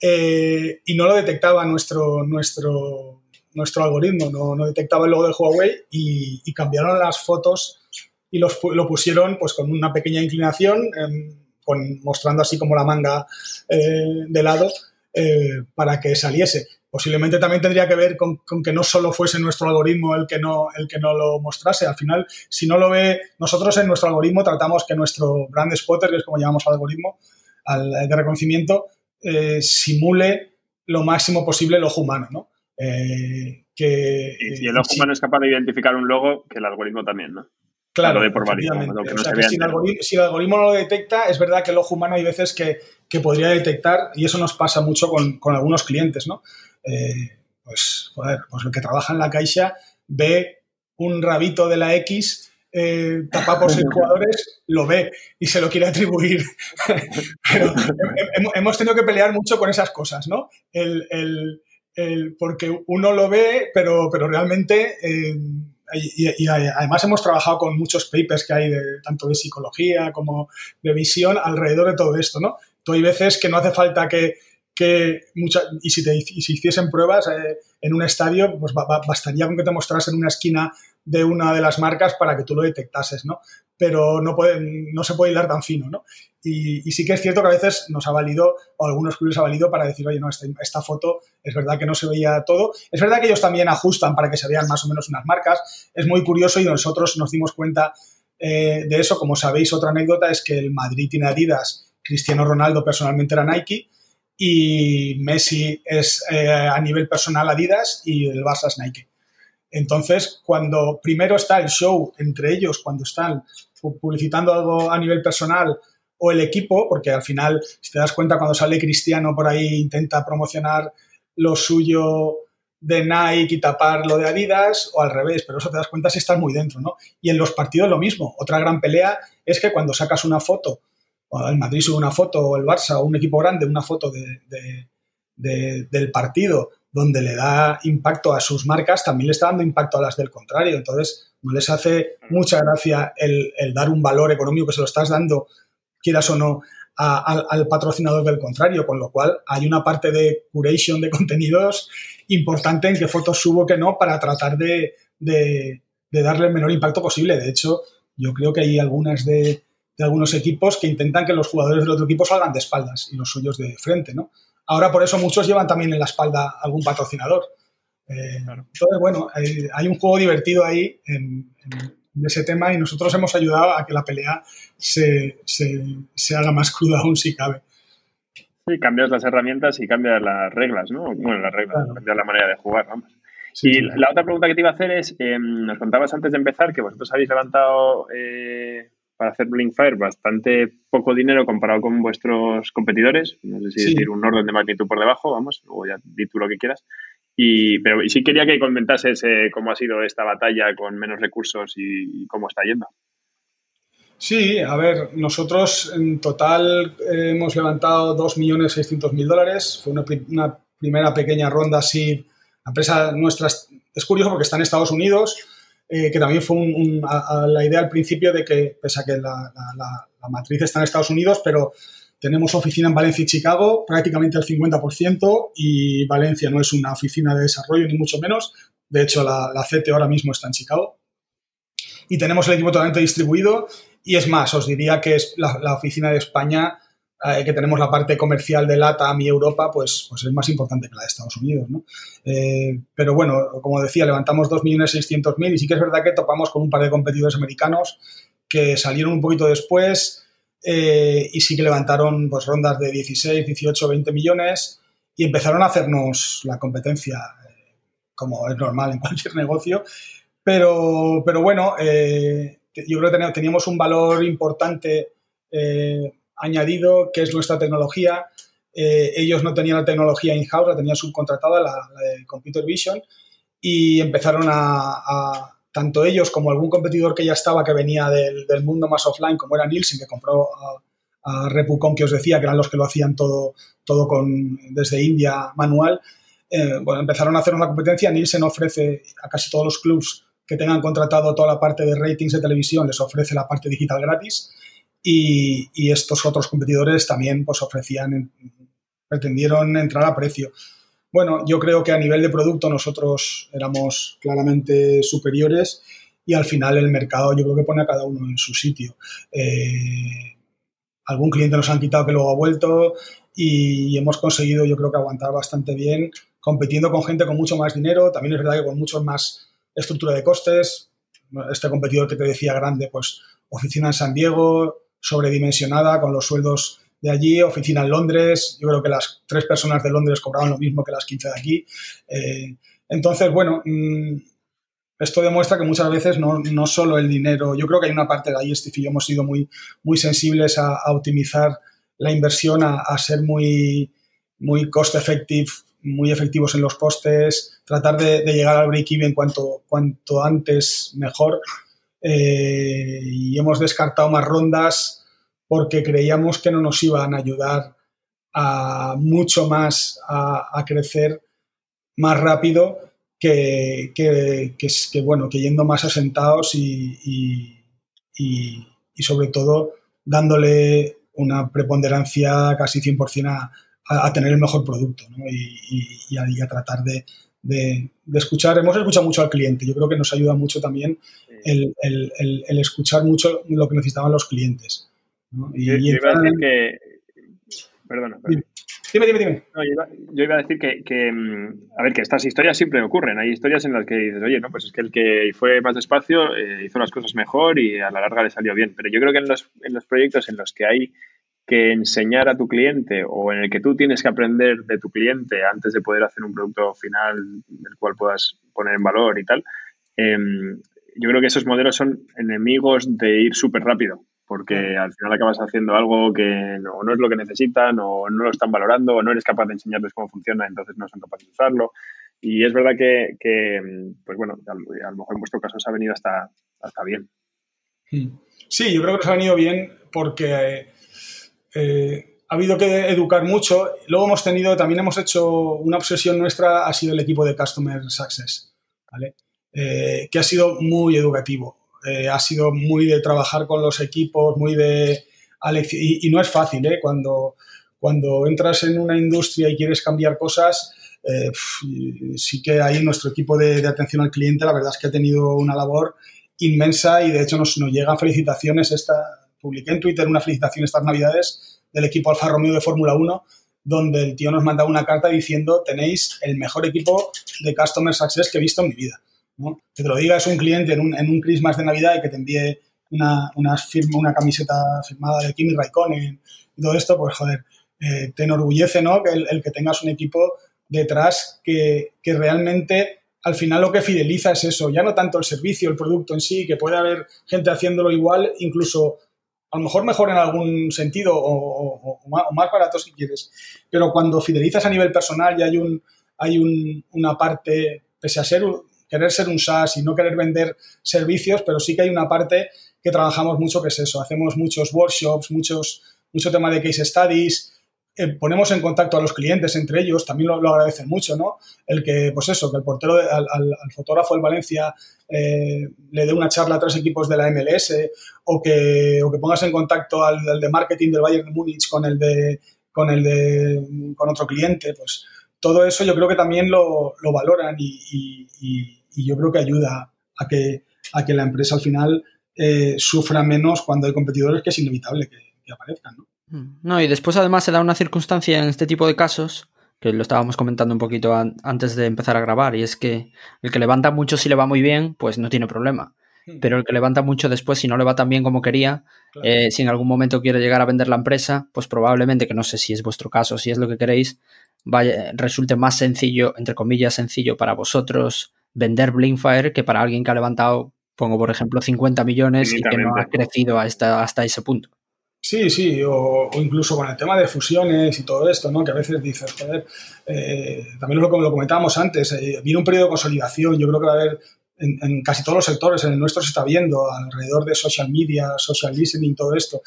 Eh, y no lo detectaba nuestro, nuestro, nuestro algoritmo, no, no detectaba el logo de Huawei y, cambiaron las fotos y los, lo pusieron pues con una pequeña inclinación, em, con, mostrando así como la manga eh, de lado para que saliese posiblemente también tendría que ver con, que no solo fuese nuestro algoritmo el que, no, el que no lo mostrase. Al final, si no lo ve, nosotros en nuestro algoritmo tratamos que nuestro brand spotter, que es como llamamos al algoritmo al, de reconocimiento, eh, simule lo máximo posible el ojo humano, ¿no? Eh, que, y, el ojo humano es capaz de identificar un logo, que el algoritmo también, ¿no? Claro, por si, el algoritmo, no lo detecta, es verdad que el ojo humano hay veces que, que podría detectar, y eso nos pasa mucho con, con algunos clientes, ¿no? Eh, pues, joder, pues el que trabaja en la caixa ve un rabito de la X eh, tapado por seis jugadores, lo ve y se lo quiere atribuir. Pero hemos tenido que pelear mucho con esas cosas, ¿no? porque uno lo ve, pero, pero realmente... Eh, y, además hemos trabajado con muchos papers que hay de, tanto de psicología como de visión alrededor de todo esto, ¿no? Tú hay veces que no hace falta que, que mucha, y si, te, hiciesen pruebas eh, en un estadio, pues bastaría con que te mostrasen una esquina de una de las marcas para que tú lo detectases, ¿no? Pero no, puede, no se puede hilar tan fino, ¿no? Y, sí que es cierto que a veces nos ha valido, o algunos clubes ha valido para decir, oye, no, esta, foto es verdad que no se veía todo. Es verdad que ellos también ajustan para que se vean más o menos unas marcas. Es muy curioso y nosotros nos dimos cuenta eh, de eso. Como sabéis, otra anécdota es que el Madrid tiene Adidas, Cristiano Ronaldo personalmente era Nike y Messi es eh, a nivel personal Adidas y el Barça es Nike. Entonces, cuando primero está el show entre ellos, cuando están publicitando algo a nivel personal o el equipo, porque al final, si te das cuenta, cuando sale Cristiano por ahí intenta promocionar lo suyo de Nike y tapar lo de Adidas o al revés, pero eso te das cuenta si estás muy dentro, ¿no? Y en los partidos lo mismo. Otra gran pelea es que cuando sacas una foto el Madrid sube una foto, o el Barça, o un equipo grande, una foto del partido donde le da impacto a sus marcas, también le está dando impacto a las del contrario. Entonces, no les hace mucha gracia el, dar un valor económico que se lo estás dando, quieras o no, al patrocinador del contrario, con lo cual hay una parte de curation de contenidos importante en qué fotos subo, que no, para tratar de, de darle el menor impacto posible. De hecho, yo creo que hay algunas de, de algunos equipos que intentan que los jugadores del otro equipo salgan de espaldas y los suyos de frente, ¿no? Ahora por eso muchos llevan también en la espalda algún patrocinador. Eh, entonces, bueno, hay, un juego divertido ahí en, ese tema y nosotros hemos ayudado a que la pelea se, se, haga más cruda aún si cabe. Sí, cambias las herramientas y cambias las reglas, ¿no? Bueno, las reglas, cambias la manera de jugar, vamos. y la otra pregunta que te iba a hacer es, em, nos contabas antes de empezar que vosotros habéis levantado eh, para hacer Blinkfire bastante poco dinero comparado con vuestros competidores, no sé si decir un orden de magnitud por debajo, vamos, o ya di tú lo que quieras. Y, pero sí quería que comentases eh, cómo ha sido esta batalla con menos recursos y cómo está yendo. Sí, a ver, nosotros en total eh, hemos levantado 2.600.000 dólares. Fue una, primera pequeña ronda así. La empresa nuestra es, curioso porque está en Estados Unidos, eh, que también fue la idea al principio de que, pese a que la, matriz está en Estados Unidos, pero tenemos oficina en Valencia y Chicago, prácticamente el 50%, y Valencia no es una oficina de desarrollo, ni mucho menos. De hecho, la, la ahora mismo está en Chicago. Y tenemos el equipo totalmente distribuido y es más, os diría que es la, oficina de España, eh, que tenemos la parte comercial de LATAM y Europa, pues, pues es más importante que la de Estados Unidos. ¿no? Eh, pero bueno, como decía, levantamos 2.600.000 y sí que es verdad que topamos con un par de competidores americanos que salieron un poquito después eh, y sí que levantaron pues, rondas de 16, 18, 20 millones y empezaron a hacernos la competencia, como es normal en cualquier negocio. Pero, pero bueno, yo creo que teníamos un valor importante añadido, que es nuestra tecnología. Eh, ellos no tenían la tecnología in-house, la tenían subcontratada, la, de Computer Vision, y empezaron a, tanto ellos como algún competidor que ya estaba, que venía del, mundo más offline, como era Nielsen, que compró a, Repucom, que os decía, que eran los que lo hacían todo, todo con, desde India manual, eh, bueno, empezaron a hacer una competencia. Nielsen ofrece a casi todos los clubs que tengan contratado toda la parte de ratings de televisión les ofrece la parte digital gratis y, estos otros competidores también pues ofrecían, pretendieron entrar a precio. Bueno, yo creo que a nivel de producto nosotros éramos claramente superiores y al final el mercado yo creo que pone a cada uno en su sitio. Eh, algún cliente nos han quitado que luego ha vuelto y hemos conseguido yo creo que aguantar bastante bien compitiendo con gente con mucho más dinero, también es verdad que con muchos más estructura de costes, este competidor que te decía grande, pues oficina en San Diego, sobredimensionada con los sueldos de allí, oficina en Londres, yo creo que las tres personas de Londres cobraban lo mismo que las 15 de aquí. Eh, entonces, bueno, mm, esto demuestra que muchas veces no, no, solo el dinero, yo creo que hay una parte de ahí, Steve y hemos sido muy, muy sensibles a, optimizar la inversión, a, ser muy, muy cost effective muy efectivos en los costes, tratar de, llegar al break-even cuanto, cuanto antes mejor. Eh, y hemos descartado más rondas porque creíamos que no nos iban a ayudar a mucho más a, crecer más rápido que, que, bueno, que yendo más asentados y, y, y sobre todo dándole una preponderancia casi 100% a, a, tener el mejor producto y, a, tratar de, escuchar. Hemos escuchado mucho al cliente. Yo creo que nos ayuda mucho también el, escuchar mucho lo que necesitaban los clientes. Y, yo, iba a decir que... Perdona. Dime, dime, dime. yo, iba, a decir que, mm, a ver, que estas historias siempre ocurren. Hay historias en las que dices, oye, no, pues es que el que fue más despacio eh, hizo las cosas mejor y a la larga le salió bien. Pero yo creo que en los, en los proyectos en los que hay que enseñar a tu cliente o en el que tú tienes que aprender de tu cliente antes de poder hacer un producto final del cual puedas poner en valor y tal, em, yo creo que esos modelos son enemigos de ir súper rápido, porque al final acabas haciendo algo que no, no, es lo que necesitan o no lo están valorando o no eres capaz de enseñarles cómo funciona, entonces no son capaces de usarlo. Y es verdad que, pues bueno, a, lo mejor en vuestro caso se ha venido hasta, hasta bien. Sí, yo creo que se ha venido bien porque eh, ha habido que educar mucho. Luego hemos tenido, también hemos hecho una obsesión nuestra, ha sido el equipo de Customer Success, ¿vale? Eh, que ha sido muy educativo. Eh, ha sido muy de trabajar con los equipos, muy de... Y, y no es fácil, ¿eh? Cuando, cuando entras en una industria y quieres cambiar cosas, sí que ahí nuestro equipo de, de, atención al cliente, la verdad es que ha tenido una labor inmensa y de hecho nos, nos llegan felicitaciones esta, publiqué en Twitter una felicitación estas navidades del equipo Alfa Romeo de Fórmula 1, donde el tío nos mandaba una carta diciendo tenéis el mejor equipo de Customer Success que he visto en mi vida. Que te lo diga es un cliente en un, en un Christmas de Navidad y que te envíe una, una, firma, una camiseta firmada de Kimi Raikkonen y todo esto, pues joder, eh, te enorgullece ¿no? el, el, que tengas un equipo detrás que, que realmente al final lo que fideliza es eso, ya no tanto el servicio, el producto en sí, que puede haber gente haciéndolo igual, incluso a lo mejor mejor en algún sentido o, más, barato si quieres, pero cuando fidelizas a nivel personal y hay, un, hay un, una parte, pese a ser, querer ser un SaaS y no querer vender servicios, pero sí que hay una parte que trabajamos mucho que es eso, hacemos muchos workshops, muchos, mucho tema de case studies, eh, ponemos en contacto a los clientes entre ellos, también lo, agradecen mucho, ¿no? El que, pues eso, que el portero, al, fotógrafo del Valencia eh, le dé una charla a tres equipos de la MLS o que, o que pongas en contacto al, de marketing del Bayern de Múnich con el de, con el de, con otro cliente, pues todo eso yo creo que también lo, lo valoran y, yo creo que ayuda a que, a que la empresa al final eh, sufra menos cuando hay competidores que es inevitable que, que aparezcan, ¿no? Mm. No, y después además se da una circunstancia en este tipo de casos, que lo estábamos comentando un poquito antes de empezar a grabar, y es que el que levanta mucho si le va muy bien, pues no tiene problema. Hmm. Pero el que levanta mucho después, si no le va tan bien como quería, eh, si en algún momento quiere llegar a vender la empresa, pues probablemente, que no sé si es vuestro caso, si es lo que queréis, vaya, resulte más sencillo, entre comillas, sencillo para vosotros vender Blinkfire que para alguien que ha levantado, pongo por ejemplo, 50 millones y que no ha crecido hasta, hasta ese punto. Sí, sí, o, incluso con el tema de fusiones y todo esto, ¿no? Que a veces dices, joder, eh, también lo, lo comentábamos antes, eh, viene un periodo de consolidación, yo creo que va a haber en, casi todos los sectores, en el nuestro se está viendo, alrededor de social media, social listening, todo esto,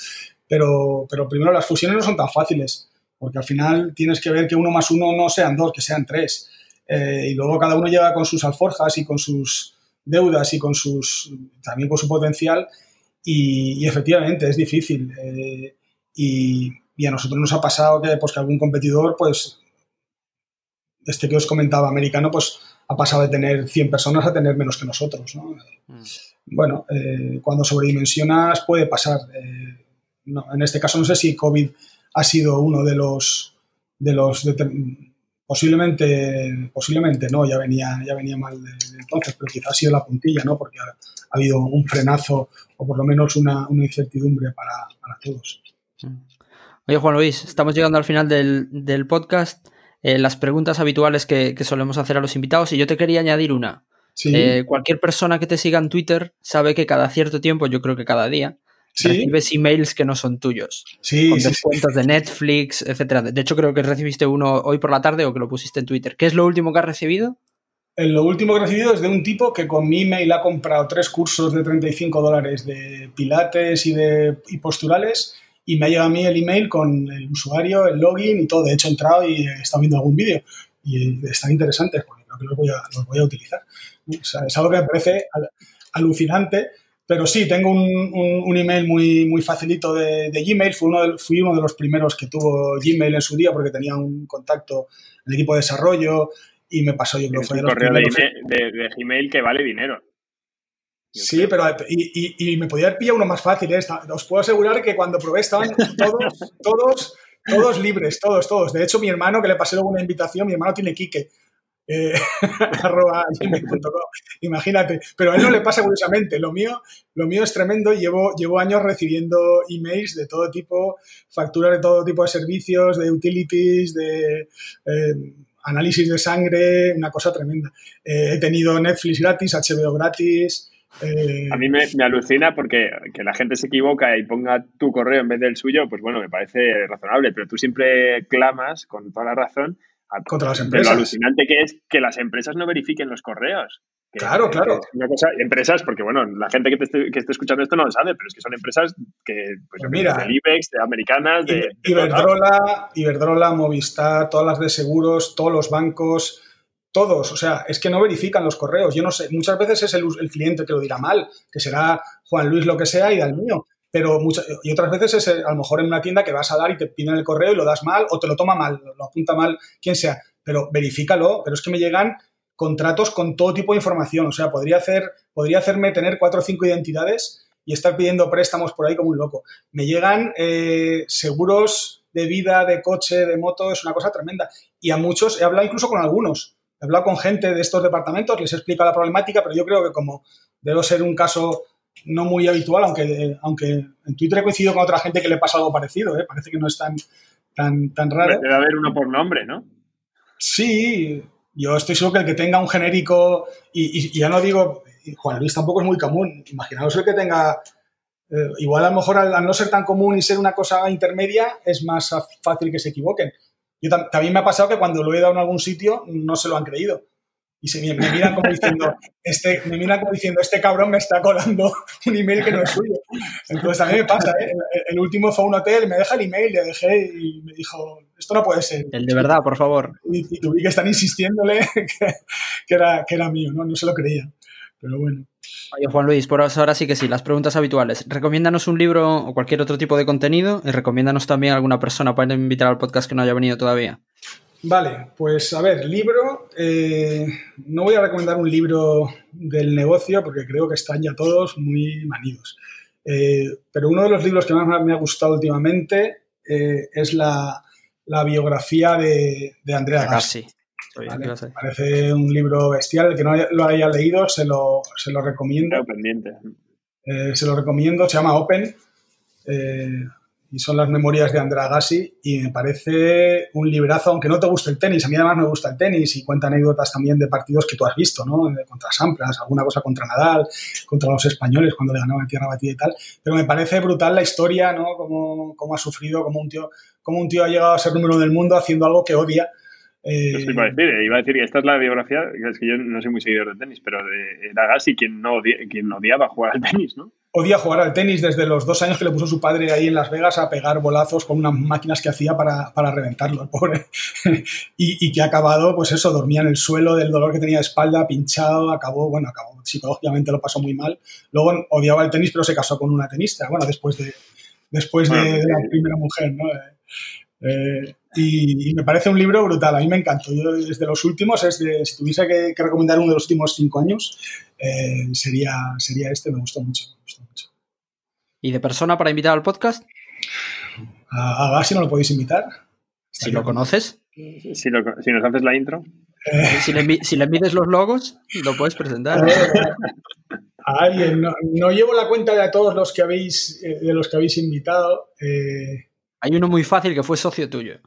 pero, pero primero las fusiones no son tan fáciles, porque al final tienes que ver que uno más uno no sean dos, que sean tres, eh, y luego cada uno llega con sus alforjas y con sus deudas y con sus, también con su potencial, y, efectivamente es difícil. Eh, y, a nosotros nos ha pasado que, pues, que algún competidor, pues, este que os comentaba, americano, pues ha pasado de tener 100 personas a tener menos que nosotros. ¿no? Mm. Bueno, eh, cuando sobredimensionas puede pasar. Eh, en este caso no sé si COVID ha sido uno de los, de los Posiblemente, posiblemente no, ya venía, ya venía mal entonces, pero quizás ha sido la puntilla, ¿no? Porque ha, habido un frenazo o por lo menos una, incertidumbre para, todos. Oye, Juan Luis, estamos llegando al final del, podcast. Eh, las preguntas habituales que, solemos hacer a los invitados y yo te quería añadir una. Eh, cualquier persona que te siga en Twitter sabe que cada cierto tiempo, yo creo que cada día, recibes emails que no son tuyos. Sí, con descuentos de Netflix, etcétera. De hecho, creo que recibiste uno hoy por la tarde o que lo pusiste en Twitter. ¿Qué es lo último que has recibido? lo último que he recibido es de un tipo que con mi email ha comprado tres cursos de 35 dólares de pilates y de y posturales y me ha llegado a mí el email con el usuario, el login y todo. De hecho, he entrado y he estado viendo algún vídeo y están interesantes porque creo que los voy a, los voy a utilizar. es algo que me parece alucinante pero sí, tengo un, un, email muy, muy facilito de, Gmail. Fui uno, de, fui uno de los primeros que tuvo Gmail en su día porque tenía un contacto en el equipo de desarrollo y me pasó, yo creo que fue de los correo de, Gmail que vale dinero. sí, pero y, y, me podía haber pillado uno más fácil. ¿eh? Os puedo asegurar que cuando probé estaban todos, todos, todos libres, todos, todos. De hecho, mi hermano, que le pasé luego una invitación, mi hermano tiene Kike eh, Imagínate, pero a él no le pasa curiosamente. Lo mío, lo mío es tremendo. Llevo, llevo años recibiendo emails de todo tipo, facturas de todo tipo de servicios, de utilities, de eh, análisis de sangre, una cosa tremenda. Eh, he tenido Netflix gratis, HBO gratis. A mí me, alucina porque que la gente se equivoca y ponga tu correo en vez del suyo, pues bueno, me parece razonable, pero tú siempre clamas con toda la razón contra las empresas. lo alucinante que es que las empresas no verifiquen los correos. claro, claro. Una cosa, empresas, porque bueno, la gente que, te esté, que esté escuchando esto no lo sabe, pero es que son empresas que, pues, pues mira, del IBEX, de americanas, de, Iberdrola, Iberdrola, Movistar, todas las de seguros, todos los bancos, todos. O sea, es que no verifican los correos. Yo no sé, muchas veces es el, el cliente que lo dirá mal, que será Juan Luis lo que sea y da el mío pero muchas, y otras veces es eh, a lo mejor en una tienda que vas a dar y te piden el correo y lo das mal o te lo toma mal, lo apunta mal, quien sea, pero verifícalo, pero es que me llegan contratos con todo tipo de información, o sea, podría, hacer, podría hacerme tener cuatro o cinco identidades y estar pidiendo préstamos por ahí como un loco. Me llegan eh, seguros de vida, de coche, de moto, es una cosa tremenda. Y a muchos, he hablado incluso con algunos, he hablado con gente de estos departamentos, les he explicado la problemática, pero yo creo que como debo ser un caso no muy habitual, aunque, aunque en Twitter he coincidido con otra gente que le pasa algo parecido, ¿eh? parece que no es tan, tan, tan raro. Debe haber uno por nombre, ¿no? Sí, yo estoy seguro que el que tenga un genérico, y, ya no digo, Juan Luis tampoco es muy común, imaginaos el que tenga, eh, igual a lo mejor al, no ser tan común y ser una cosa intermedia, es más fácil que se equivoquen. Yo, también me ha pasado que cuando lo he dado en algún sitio no se lo han creído y se, me, miran como diciendo, este, me miran como diciendo, este cabrón me está colando un email que no es suyo. Entonces a mí me pasa, ¿eh? el, último fue a un hotel, me deja el email, le dejé y me dijo, esto no puede ser. El de verdad, por favor. Y, tuve que estar insistiéndole que, era, que era mío, ¿no? No se lo creía. Pero bueno. Oye, Juan Luis, por ahora sí que sí, las preguntas habituales. Recomiéndanos un libro o cualquier otro tipo de contenido y recomiéndanos también a alguna persona para invitar al podcast que no haya venido todavía. Vale, pues a ver, libro. Eh, no voy a recomendar un libro del negocio porque creo que están ya todos muy manidos. Eh, pero uno de los libros que más me ha gustado últimamente eh, es la, biografía de, Andrea Gassi. parece un libro bestial. El que no lo haya leído se lo, se lo recomiendo. Pendiente. se lo recomiendo. Se llama Open y son las memorias de Andrea Gassi y me parece un librazo, aunque no te guste el tenis, a mí además me gusta el tenis y cuenta anécdotas también de partidos que tú has visto, ¿no? Contra Sampras, alguna cosa contra Nadal, contra los españoles cuando le ganaban tierra batida y tal, pero me parece brutal la historia, ¿no? Cómo, cómo ha sufrido, cómo un, tío, cómo un tío ha llegado a ser número del mundo haciendo algo que odia. Eh, iba, a decir, iba a decir, esta es la biografía, es que yo no soy muy seguidor de tenis, pero de, era Gassi quien, no quien odiaba jugar al tenis, ¿no? Odia jugar al tenis desde los dos años que le puso su padre ahí en Las Vegas a pegar bolazos con unas máquinas que hacía para, para reventarlo, el pobre. y, que ha acabado, pues eso, dormía en el suelo del dolor que tenía de espalda, pinchado, acabó, bueno, acabó, psicológicamente lo pasó muy mal. Luego odiaba el tenis, pero se casó con una tenista, bueno, después de, después de, la primera mujer, ¿no? Eh, eh, y, me parece un libro brutal, a mí me encantó. Yo desde los últimos, es de, si tuviese que, recomendar uno de los últimos cinco años, eh, sería, sería este, me gustó mucho. ¿Y de persona para invitar al podcast? A, Gassi no lo podéis invitar. Si lo conoces. Si, si, nos haces la intro. Eh. Si, le, si envides los logos, lo puedes presentar. A alguien. No, llevo la cuenta de todos los que habéis, de los que habéis invitado. Eh, hay uno muy fácil que fue socio tuyo.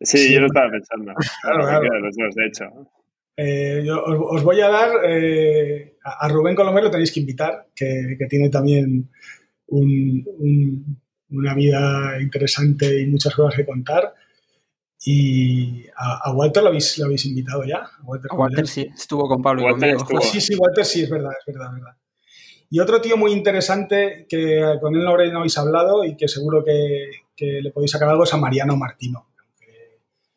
Sí, yo lo estaba pensando. Claro, claro. de hecho. Eh, os, voy a dar, eh, a Rubén Colomer lo tenéis que invitar, que, tiene también una vida interesante y muchas cosas que contar. Y a, Walter lo habéis, lo habéis invitado ya. A Walter, sí, estuvo con Pablo y conmigo. Sí, sí, Walter sí, es verdad, es verdad, es verdad. Y otro tío muy interesante que con él no habéis hablado y que seguro que, le podéis sacar algo es a Mariano Martino.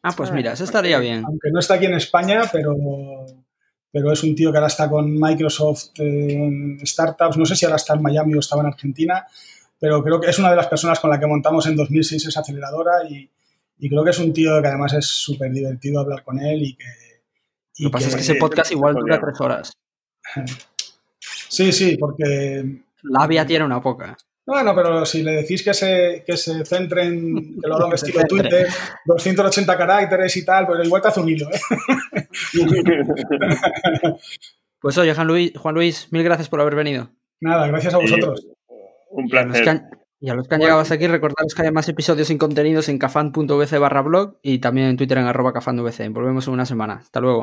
Ah, pues mira, eso estaría bien. Aunque no está aquí en España, pero, pero es un tío que ahora está con Microsoft en Startups. No sé si ahora está en Miami o estaba en Argentina, pero creo que es una de las personas con la que montamos en 2006 esa aceleradora y, creo que es un tío que además es súper divertido hablar con él y que... Lo que pasa es que ese podcast igual dura tres horas. Sí, sí, porque... La vía tiene una poca. Bueno, pero si le decís que se, que se centren, que lo hagan estilo Twitter, 280 caracteres y tal, pues igual te hace un hilo. ¿eh? pues oye, Juan Luis, Juan Luis, mil gracias por haber venido. Nada, gracias a vosotros. un placer. Y a los que han, llegado hasta aquí, recordaros que hay más episodios sin contenidos en cafan.vc barra blog y también en Twitter en arroba cafandvc. Volvemos en una semana. Hasta luego.